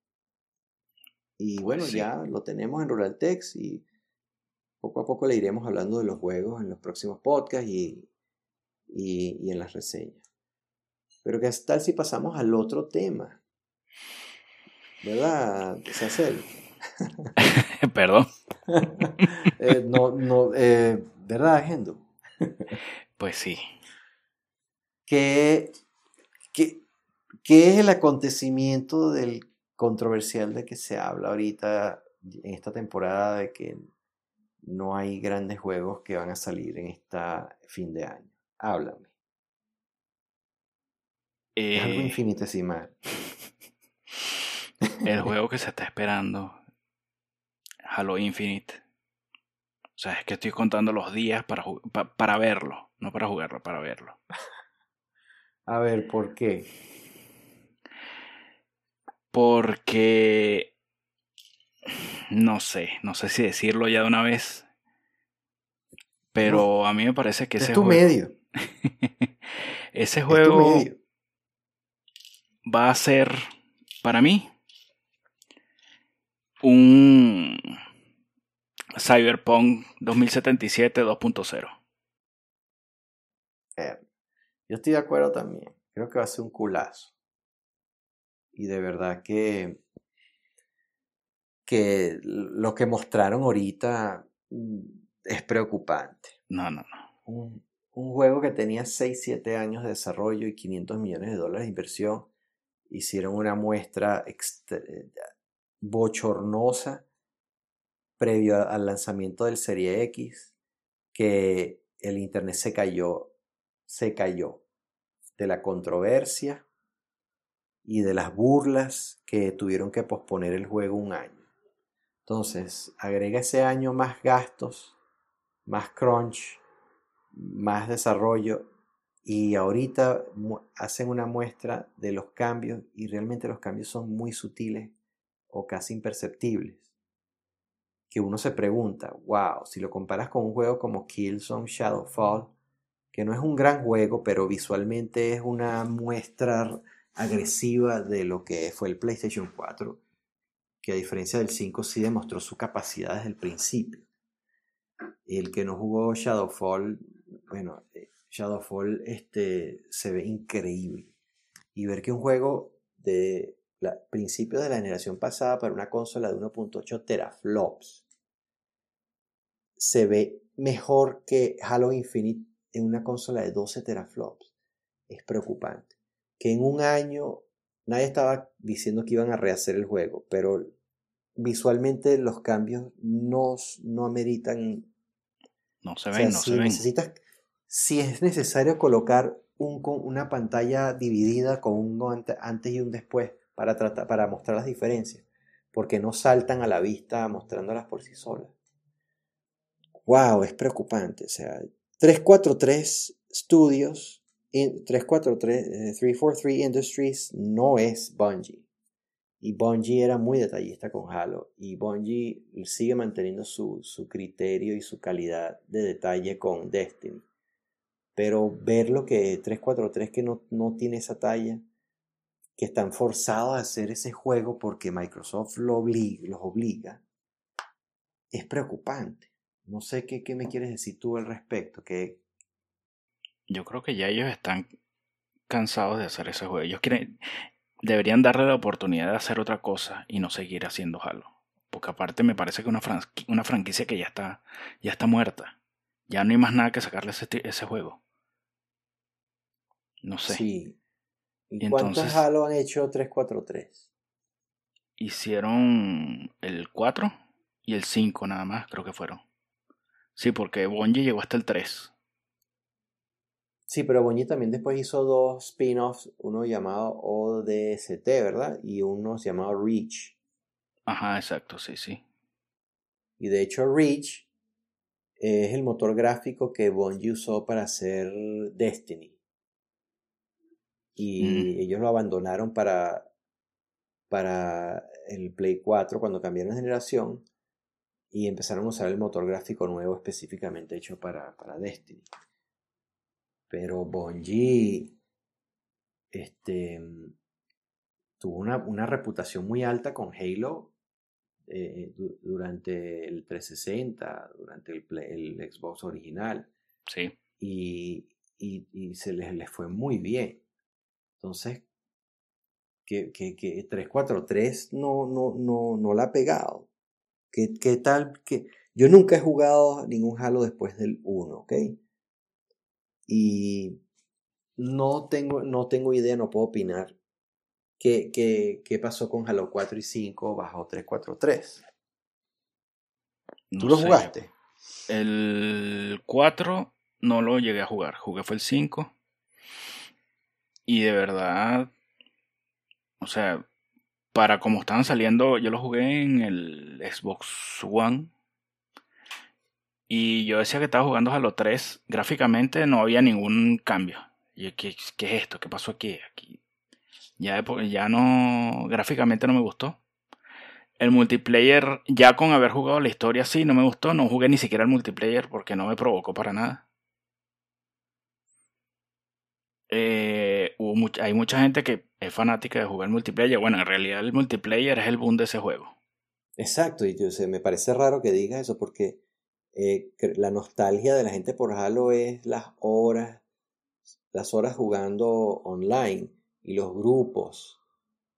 Y bueno, ya lo tenemos en Rural Text y poco a poco le iremos hablando de los juegos en los próximos podcasts y, y, y en las reseñas. Pero ¿qué tal si pasamos al otro tema? ¿Verdad, Sacel? Perdón. eh, no, no, eh, ¿Verdad, Agendo? pues sí. ¿Qué, qué, ¿Qué es el acontecimiento del controversial de que se habla ahorita en esta temporada de que no hay grandes juegos que van a salir en esta fin de año? Háblame. Es algo eh, infinitesimal. El juego que se está esperando, Halo Infinite. O sea, es que estoy contando los días para, para verlo, no para jugarlo, para verlo. A ver, ¿por qué? Porque no sé, no sé si decirlo ya de una vez. Pero a mí me parece que es ese tu juego. medio. ese juego va a ser para mí un Cyberpunk 2077 2.0. Eh, yo estoy de acuerdo también. Creo que va a ser un culazo. Y de verdad que, que lo que mostraron ahorita mm, es preocupante. No, no, no. Un, juego que tenía 6, 7 años de desarrollo y 500 millones de dólares de inversión, hicieron una muestra bochornosa previo al lanzamiento del Serie X, que el Internet se cayó, se cayó de la controversia y de las burlas que tuvieron que posponer el juego un año. Entonces, agrega ese año más gastos, más crunch, más desarrollo y ahorita hacen una muestra de los cambios y realmente los cambios son muy sutiles o casi imperceptibles. Que uno se pregunta, wow, si lo comparas con un juego como Killzone Shadowfall, que no es un gran juego, pero visualmente es una muestra agresiva de lo que fue el PlayStation 4, que a diferencia del 5 sí demostró su capacidad desde el principio. El que no jugó Shadowfall, bueno, eh, Shadowfall este, se ve increíble. Y ver que un juego de la, principios de la generación pasada para una consola de 1.8 teraflops se ve mejor que Halo Infinite en una consola de 12 teraflops. Es preocupante que en un año nadie estaba diciendo que iban a rehacer el juego, pero visualmente los cambios no, no ameritan. No se ven, no se ven. Si es necesario colocar un, una pantalla dividida con un antes y un después para mostrar las diferencias, porque no saltan a la vista mostrándolas por sí solas. ¡Wow! Es preocupante. O sea, 343 Studios 343, 343 eh, Industries no es Bungie. Y Bungie era muy detallista con Halo. Y Bungie sigue manteniendo su, su criterio y su calidad de detalle con Destiny. Pero ver lo que 343 que no, no tiene esa talla, que están forzados a hacer ese juego porque Microsoft lo obliga, los obliga, es preocupante. No sé qué, qué me quieres decir tú al respecto. Que... Yo creo que ya ellos están cansados de hacer ese juego. Ellos quieren, deberían darle la oportunidad de hacer otra cosa y no seguir haciendo Halo. Porque aparte me parece que una, una franquicia que ya está, ya está muerta. Ya no hay más nada que sacarle ese juego. No sé. Sí. ¿Y, cuántos Halo han hecho 343? Hicieron el 4 y el 5 nada más, creo que fueron. Sí, porque Bungie llegó hasta el 3. Sí, pero Bungie también después hizo dos spin-offs, uno llamado ODST, ¿verdad? Y uno llamado Reach. Ajá, exacto, sí, sí. Y de hecho Reach es el motor gráfico que Bungie usó para hacer Destiny. Y mm. ellos lo abandonaron para, para el Play 4 cuando cambiaron de generación y empezaron a usar el motor gráfico nuevo específicamente hecho para, para Destiny. Pero Bungie este, tuvo una, reputación muy alta con Halo eh, durante el 360, durante el, el, Xbox original. Sí. Y, y, se les, fue muy bien. Entonces, que, que, que 343 no, no, no, no la ha pegado. ¿Qué, qué tal? que Yo nunca he jugado ningún Halo después del 1, ¿ok? Y no tengo, no tengo idea, no puedo opinar qué, qué, qué pasó con Halo 4 y 5 bajo 343. ¿Tú lo jugaste? El 4 no lo llegué a jugar, jugué fue el 5. Y de verdad, o sea, para como estaban saliendo, yo lo jugué en el Xbox One y yo decía que estaba jugando Halo 3. Gráficamente no había ningún cambio. Y ¿qué, qué es esto? ¿Qué pasó aquí? aquí? Ya, ya no. Gráficamente no me gustó. El multiplayer, ya con haber jugado la historia, sí, no me gustó. No jugué ni siquiera el multiplayer porque no me provocó para nada. Eh, hay mucha gente que es fanática de jugar multiplayer. Bueno, en realidad el multiplayer es el boom de ese juego. Exacto, y yo sé, me parece raro que digas eso porque eh, la nostalgia de la gente por Halo es las horas, las horas jugando online y los grupos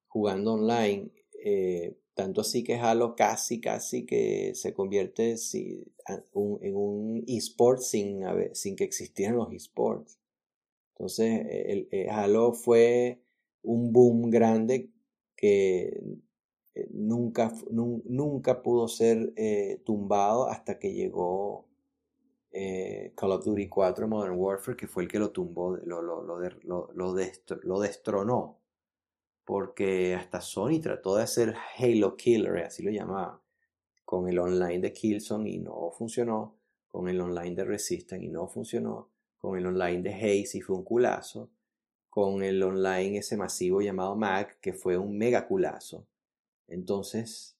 jugando online. Eh, tanto así que Halo casi, casi que se convierte en un eSport sin, sin que existieran los esports. Entonces, el, Halo fue un boom grande que eh, nunca, nunca pudo ser eh, tumbado hasta que llegó eh, Call of Duty 4 Modern Warfare, que fue el que lo tumbó, lo, lo, lo, lo, destronó. Porque hasta Sony trató de hacer Halo Killer, así lo llamaba, con el online de Killzone y no funcionó, con el online de Resistance y no funcionó, con el online de Haze y fue un culazo, con el online ese masivo llamado Mac, que fue un mega culazo entonces,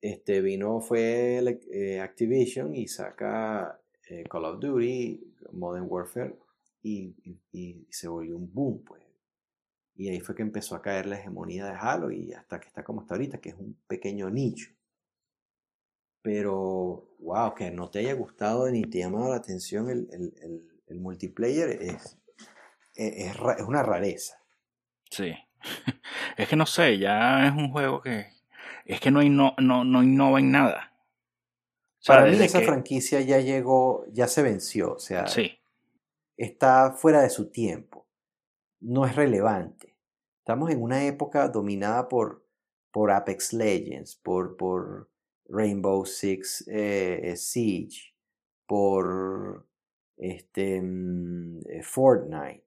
este vino fue eh, Activision y saca eh, Call of Duty, Modern Warfare y, se volvió un boom, pues. Y ahí fue que empezó a caer la hegemonía de Halo y hasta que está como está ahorita, que es un pequeño nicho. Pero, wow, que no te haya gustado ni te haya llamado la atención el, el, multiplayer es, es, es una rareza. Sí. es que no sé, ya es un juego que. Es que no, no, no, innova en nada. Para mí esa franquicia ya llegó, ya se venció, o sea, sí. está fuera de su tiempo, no es relevante. Estamos en una época dominada por, por Apex Legends, por, por Rainbow Six eh, Siege, por este, mm, eh, Fortnite.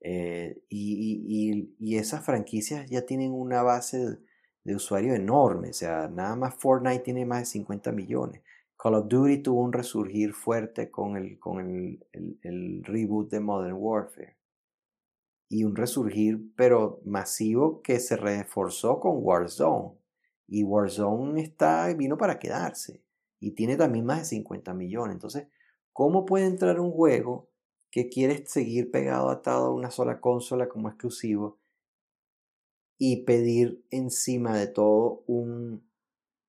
Eh, y, y, esas franquicias ya tienen una base de, usuario enorme. O sea, nada más Fortnite tiene más de 50 millones. Call of Duty tuvo un resurgir fuerte con el, con el, reboot de Modern Warfare. y un resurgir, pero masivo que se reforzó con Warzone. Y Warzone está, vino para quedarse y tiene también más de 50 millones. Entonces, ¿cómo puede entrar un juego que quiere seguir pegado atado a una sola consola como exclusivo y pedir encima de todo un,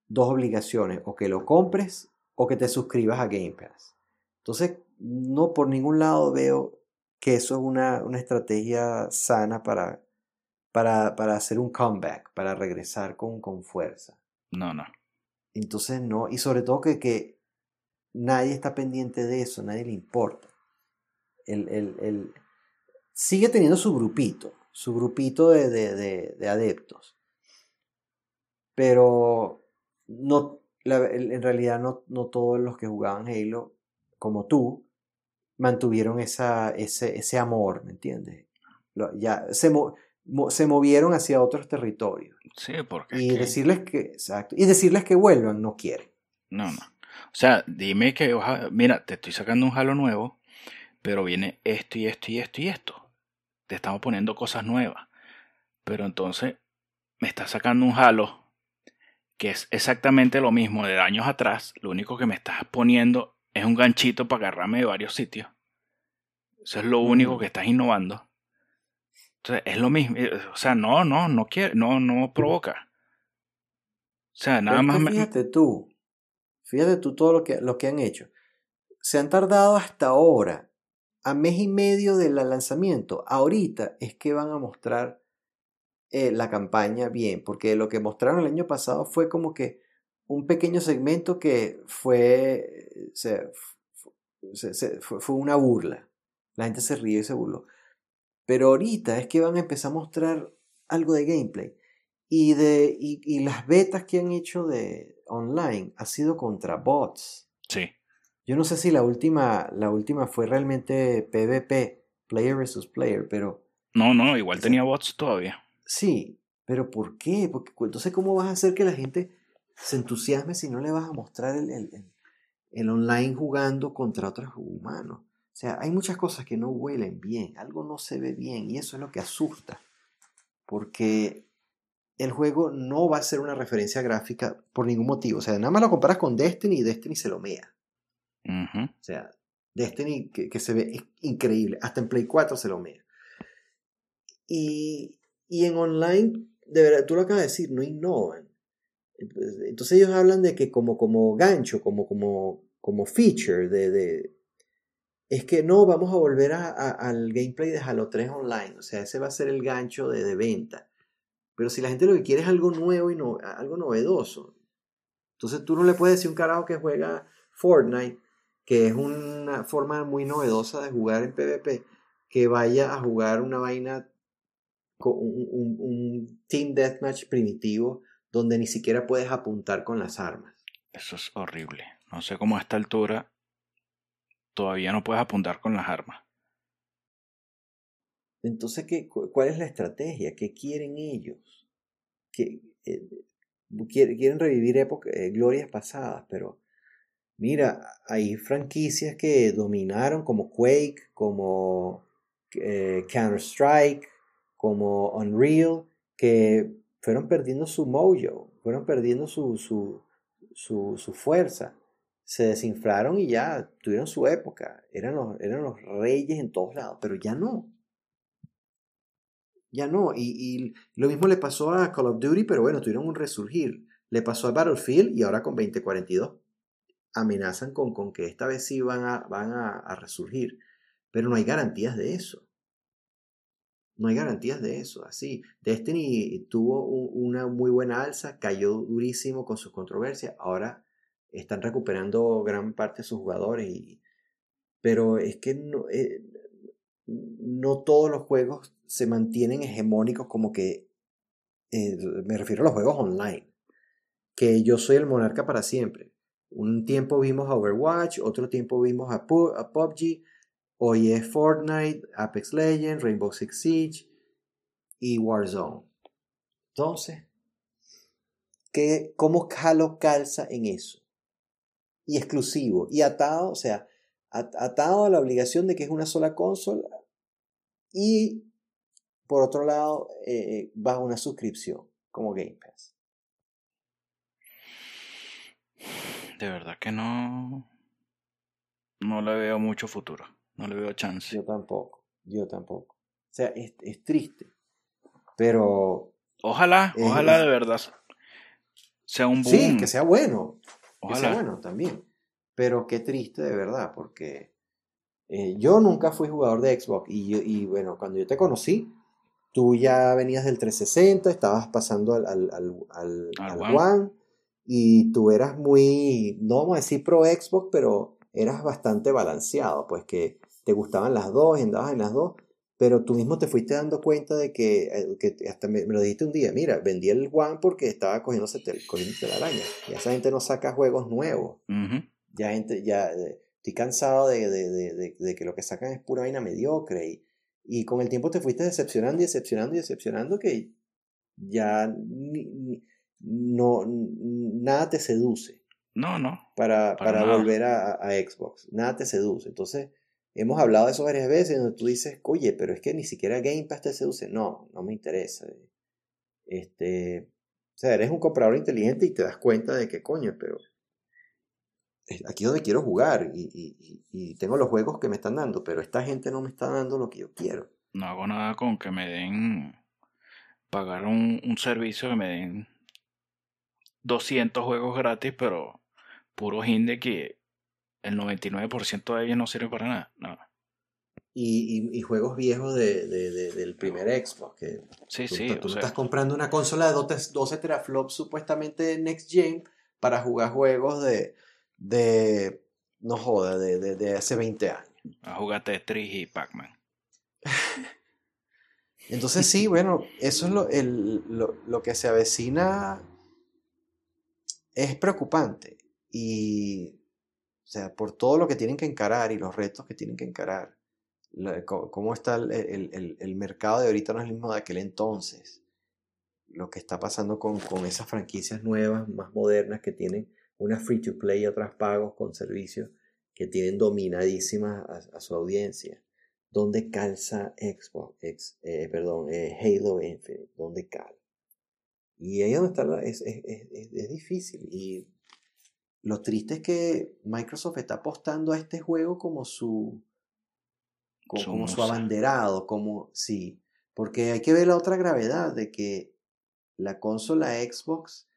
dos obligaciones, o que lo compres o que te suscribas a Game Pass? Entonces, no por ningún lado veo que eso es una, una estrategia sana para, para, para, hacer un comeback, para regresar con, con fuerza. No, no. Entonces no, y sobre todo que, que nadie está pendiente de eso, nadie le importa. El, el, el, sigue teniendo su grupito, su grupito de, de, de, de adeptos. Pero no, la, en realidad no, no todos los que jugaban Halo, como tú, mantuvieron esa, ese, ese amor, ¿me entiendes? Ya se, se movieron hacia otros territorios. Sí, porque. Y decirles que, exacto, y decirles que vuelvan, no quieren. No, no. O sea, dime que, mira, te estoy sacando un halo nuevo, pero viene esto y esto y esto y esto. Te estamos poniendo cosas nuevas. Pero entonces me estás sacando un halo que es exactamente lo mismo de años atrás. Lo único que me estás poniendo es un ganchito para agarrarme de varios sitios. Eso es lo único que estás innovando. Entonces, es lo mismo. Eh, o sea, no, no, no quiere, no, no provoca. O sea, nada más. Me... Fíjate tú, fíjate tú todo lo que, lo que han hecho. Se han tardado hasta ahora, a mes y medio del lanzamiento. Ahorita es que van a mostrar eh, la campaña bien, porque lo que mostraron el año pasado fue como que un pequeño segmento que fue, se, se, se, fue una burla. La gente se ríe y se burló. Pero ahorita es que van a empezar a mostrar algo de gameplay. Y, de, y, y las betas que han hecho de online ha sido contra bots. Sí. Yo no sé si la última, la última fue realmente PvP, player versus player, pero... No, no, igual tenía bots todavía. Sí, pero ¿por qué? Porque entonces, ¿cómo vas a hacer que la gente se entusiasme si no le vas a mostrar el, el, el online jugando contra otros humanos? O sea, hay muchas cosas que no huelen bien, algo no se ve bien y eso es lo que asusta. Porque el juego no va a ser una referencia gráfica por ningún motivo. O sea, nada más lo comparas con Destiny y Destiny se lo mea. Uh -huh. O sea, Destiny que, que, se ve increíble. Hasta en Play 4 se lo mea. Y, y en online, de verdad, tú lo acabas de decir, no innovan. Entonces ellos hablan de que como, como gancho, como, como, como feature, de, de, es que no vamos a volver a, al gameplay de Halo 3 online. O sea, ese va a ser el gancho de, de venta. Pero si la gente lo que quiere es algo nuevo y no, algo novedoso, entonces tú no le puedes decir a un carajo que juega Fortnite, que es una forma muy novedosa de jugar en PvP, que vaya a jugar una vaina, un, un, un Team Deathmatch primitivo, donde ni siquiera puedes apuntar con las armas. Eso es horrible. No sé cómo a esta altura todavía no puedes apuntar con las armas. Entonces, ¿qué, ¿cuál es la estrategia? ¿Qué quieren ellos? ¿Qué, eh, quieren revivir épocas, eh, glorias pasadas, pero mira, hay franquicias que dominaron como Quake, como eh, Counter-Strike, como Unreal, que fueron perdiendo su mojo, fueron perdiendo su, su, su fuerza se desinflaron y ya tuvieron su época. Eran los, eran los reyes en todos lados, pero ya no. Ya no. Y, y, lo mismo le pasó a Call of Duty, pero bueno, tuvieron un resurgir. Le pasó a Battlefield y ahora con 2042 amenazan con, con que esta vez sí van, a, van a, resurgir. Pero no hay garantías de eso. No hay garantías de eso. Así, Destiny tuvo un, una muy buena alza, cayó durísimo con sus controversias. Ahora están recuperando gran parte de sus jugadores. Y, pero es que no, eh, no todos los juegos se mantienen hegemónicos como que, eh, me refiero a los juegos online, que yo soy el monarca para siempre. Un tiempo vimos a Overwatch, otro tiempo vimos a, a PUBG, hoy es Fortnite, Apex Legends, Rainbow Six Siege y Warzone. Entonces, ¿qué, ¿cómo Halo calza en eso? Y exclusivo y atado, o sea, atado a la obligación de que es una sola consola y por otro lado, eh, bajo una suscripción como Game Pass. De verdad que no. No le veo mucho futuro. No le veo chance. Yo tampoco. Yo tampoco. O sea, es, es triste. Pero. Ojalá, eh, ojalá de verdad sea un boom. Sí, que sea bueno. Que sea Ojalá. bueno también. Pero qué triste de verdad, porque eh, yo nunca fui jugador de Xbox. Y, yo- y bueno, cuando yo te conocí, tú ya venías del 360, estabas pasando al, al, al, al- Al al One. One, y tú eras muy, no vamos a decir pro Xbox, pero eras bastante balanceado, pues que te gustaban las dos, andabas en las dos, pero tú mismo te fuiste dando cuenta de que, eh, que hasta me, me lo dijiste un día, mira, vendí el One porque estaba cogiéndose tel, cogiéndose la araña, y esa gente no saca juegos nuevos, ya gente, ya eh, estoy cansado de, de- de- de- de que lo que sacan es pura vaina mediocre, y, y con el tiempo te fuiste decepcionando y decepcionando y decepcionando que ya ni- ni- no, nada te seduce No, no. para, Para volver a, a Xbox. Nada te seduce. Entonces, hemos hablado de eso varias veces, donde tú dices, oye, pero es que ni siquiera Game Pass te seduce. No, no me interesa. Este, o sea, eres un comprador inteligente y te das cuenta de que, coño, pero aquí es donde quiero jugar y, tengo los juegos que me están dando, pero esta gente no me está dando lo que yo quiero. No hago nada con que me den. Pagar un, servicio que me den 200 juegos gratis, pero puro hindi que el 99% de ellos no sirve para nada. No. Y, y- y juegos viejos de, de- de- del primer Xbox, que Sí, Tú, sí. tú sea, estás comprando una consola de 12, 12 teraflops supuestamente Next Gen para jugar juegos de, de no joda, de, de, de hace 20 años. a jugar Tetris y Pac-Man. Entonces sí, bueno, eso es lo, el- lo, lo que se avecina es preocupante. Y, o sea, por todo lo que tienen que encarar y los retos que tienen que encarar, cómo está el, el- el- el mercado de ahorita no es el mismo de aquel entonces. Lo que está pasando con, con esas franquicias nuevas, más modernas, que tienen una free to play y otras pagos con servicios que tienen dominadísimas a, a su audiencia. ¿Dónde calza Xbox? Ex- eh, perdón, eh, Halo Infinite. ¿Dónde calza? Y ahí donde está la- es- es- es- es difícil. Y lo triste es que Microsoft está apostando a este juego como su, co- Su como su abanderado, como sí. Porque hay que ver la otra gravedad de que la consola Xbox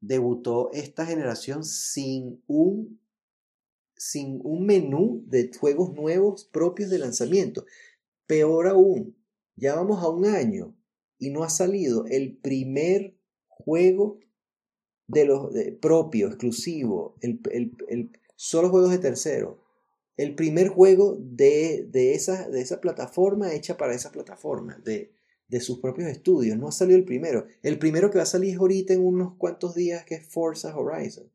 debutó esta generación sin un sin un menú de juegos nuevos propios de lanzamiento. Peor aún, ya vamos a un año y no ha salido el primer juego de los de- propio, exclusivo, el, el- el- solo juegos de tercero. El primer juego de, de, esa, de esa plataforma hecha para esa plataforma, de, de sus propios estudios. No ha salido el primero. El primero que va a salir es ahorita en unos cuantos días, que es Forza Horizon.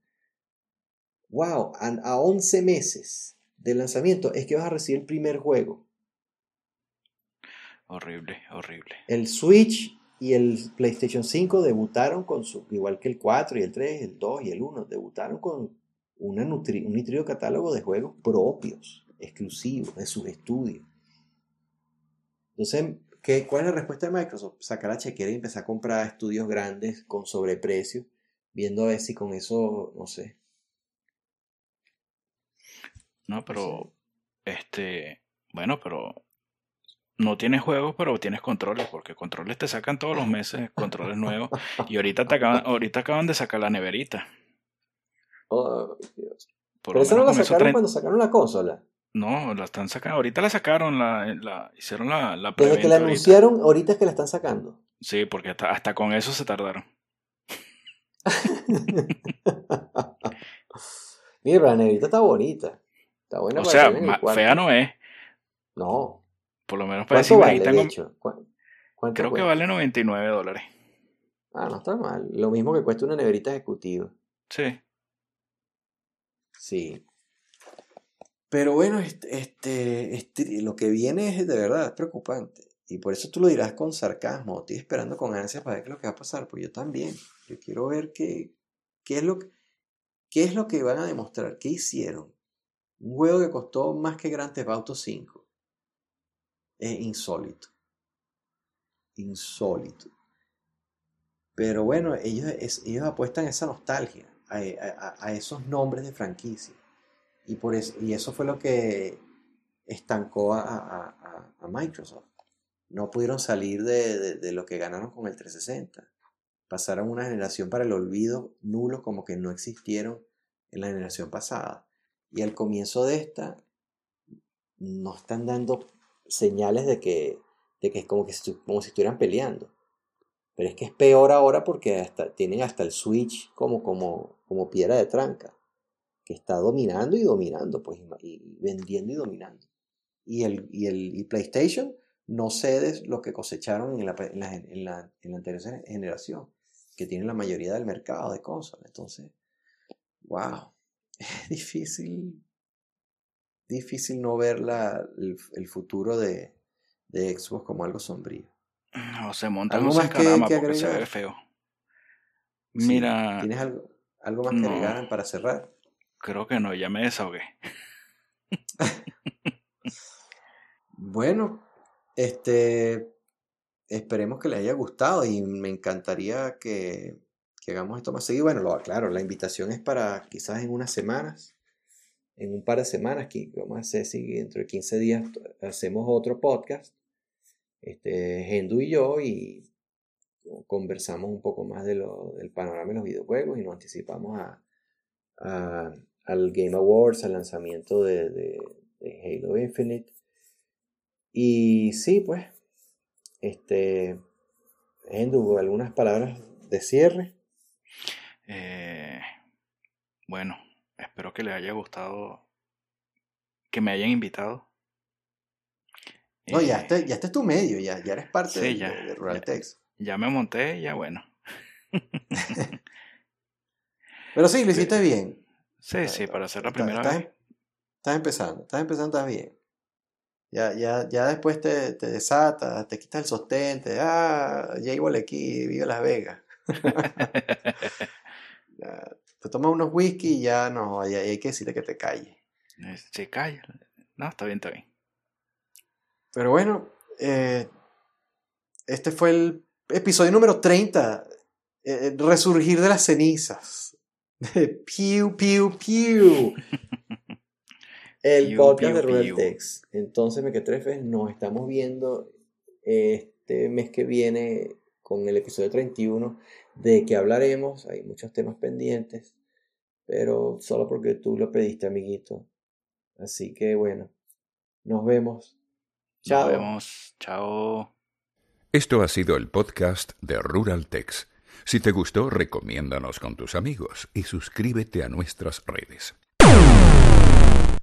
Wow, a, a 11 meses de lanzamiento es que vas a recibir el primer juego. Horrible, horrible. El Switch y el PlayStation 5 debutaron con su, igual que el 4 y el 3, el 2 y el 1, debutaron con una nutri- un nutrido catálogo de juegos propios, exclusivos, de sus estudios. Entonces, ¿qué, ¿cuál es la respuesta de Microsoft? Sacar la chequera y empezar a comprar estudios grandes con sobreprecio, viendo a ver si con eso, no sé. No, pero. Este. Bueno, pero. No tienes juegos, pero tienes controles, porque controles te sacan todos los meses, controles nuevos. Y ahorita, te acaban, ahorita acaban de sacar la neverita. Oh, Dios. Por Pero eso no la sacaron 30 cuando sacaron la consola. No, la están sacando. Ahorita la sacaron, la, la hicieron la, la Desde que la ahorita. anunciaron, ahorita es que la están sacando. Sí, porque hasta, hasta con eso se tardaron. Mira, la negrita está bonita. Está buena O para sea, fea no es. No. Por lo menos para ¿Cuánto vale, de creo que vale 99 dólares. Ah, no está mal. Lo mismo que cuesta una neverita ejecutiva. Sí. Sí. Pero bueno, este, este, este- lo que viene es de verdad es preocupante. Y por eso tú lo dirás con sarcasmo. Estoy esperando con ansia para ver qué es lo que va a pasar. Pues yo también. Yo quiero ver qué, qué, es lo, que- qué es lo que van a demostrar. ¿Qué hicieron? Un juego que costó más que Grand Theft Auto 5. Es insólito. insólito. Pero bueno, ellos, ellos apuestan a esa nostalgia, a, esos nombres de franquicia. Y, por eso, y eso fue lo que estancó a, Microsoft. No pudieron salir de, de, lo que ganaron con el 360. Pasaron una generación para el olvido nulo como que no existieron en la generación pasada. Y al comienzo de esta, no están dando señales de que, de que es como, que, como si estuvieran peleando. Pero es que es peor ahora porque hasta, tienen hasta el Switch como, como, como piedra de tranca, que está dominando y dominando, pues, y, vendiendo y dominando. Y el, y el PlayStation no cede lo que cosecharon en la, en la, en la, anterior generación, que tienen la mayoría del mercado de consolas. Entonces, wow, es difícil difícil no ver la, el, futuro de, de, Xbox como algo sombrío. No, se monta en un caramba porque se ve feo. Mira. ¿Tienes algo, algo más que agregar para cerrar? Creo que no, ya me desahogué. bueno, este. Esperemos que les haya gustado y me encantaría que, que hagamos esto más seguido. Bueno, lo aclaro, la invitación es para quizás en unas semanas en un par de semanas, que vamos a hacer si dentro de 15 días hacemos otro podcast, este, Hendu y yo, y conversamos un poco más de lo, del panorama de los videojuegos y nos anticipamos a, al Game Awards, al lanzamiento de, Halo Infinite. Y sí, pues, este, Hendu, algunas palabras de cierre. Eh, bueno, Espero que les haya gustado, que me hayan invitado. No, ya, eh, este, ya este es tu medio, ya, ya eres parte de, ya, Rural Ya, me monté, ya bueno. Pero sí, lo hiciste bien. Sí, sí, para hacer la primera estás, vez. Estás empezando, estás empezando, estás bien. Ya, ya, ya después te, te desatas, te quitas el sostén, te ah, ya igual aquí, vivo Las Vegas. te tomas unos whisky y ya no, hay, hay que decirle que te calle. Se calla. No, está bien, está bien. Pero bueno, eh, este fue el episodio número 30. Eh, resurgir de las cenizas. piu, piu, piu. El podcast de Royaltex. Entonces, Mequetrefes, nos estamos viendo este mes que viene con el episodio 31 de que hablaremos. Hay muchos temas pendientes, pero solo porque tú lo pediste, amiguito. Así que bueno, nos vemos. Chao. Nos vemos. Chao. Esto ha sido el podcast de Rural Tex. Si te gustó, recomiéndanos con tus amigos y suscríbete a nuestras redes.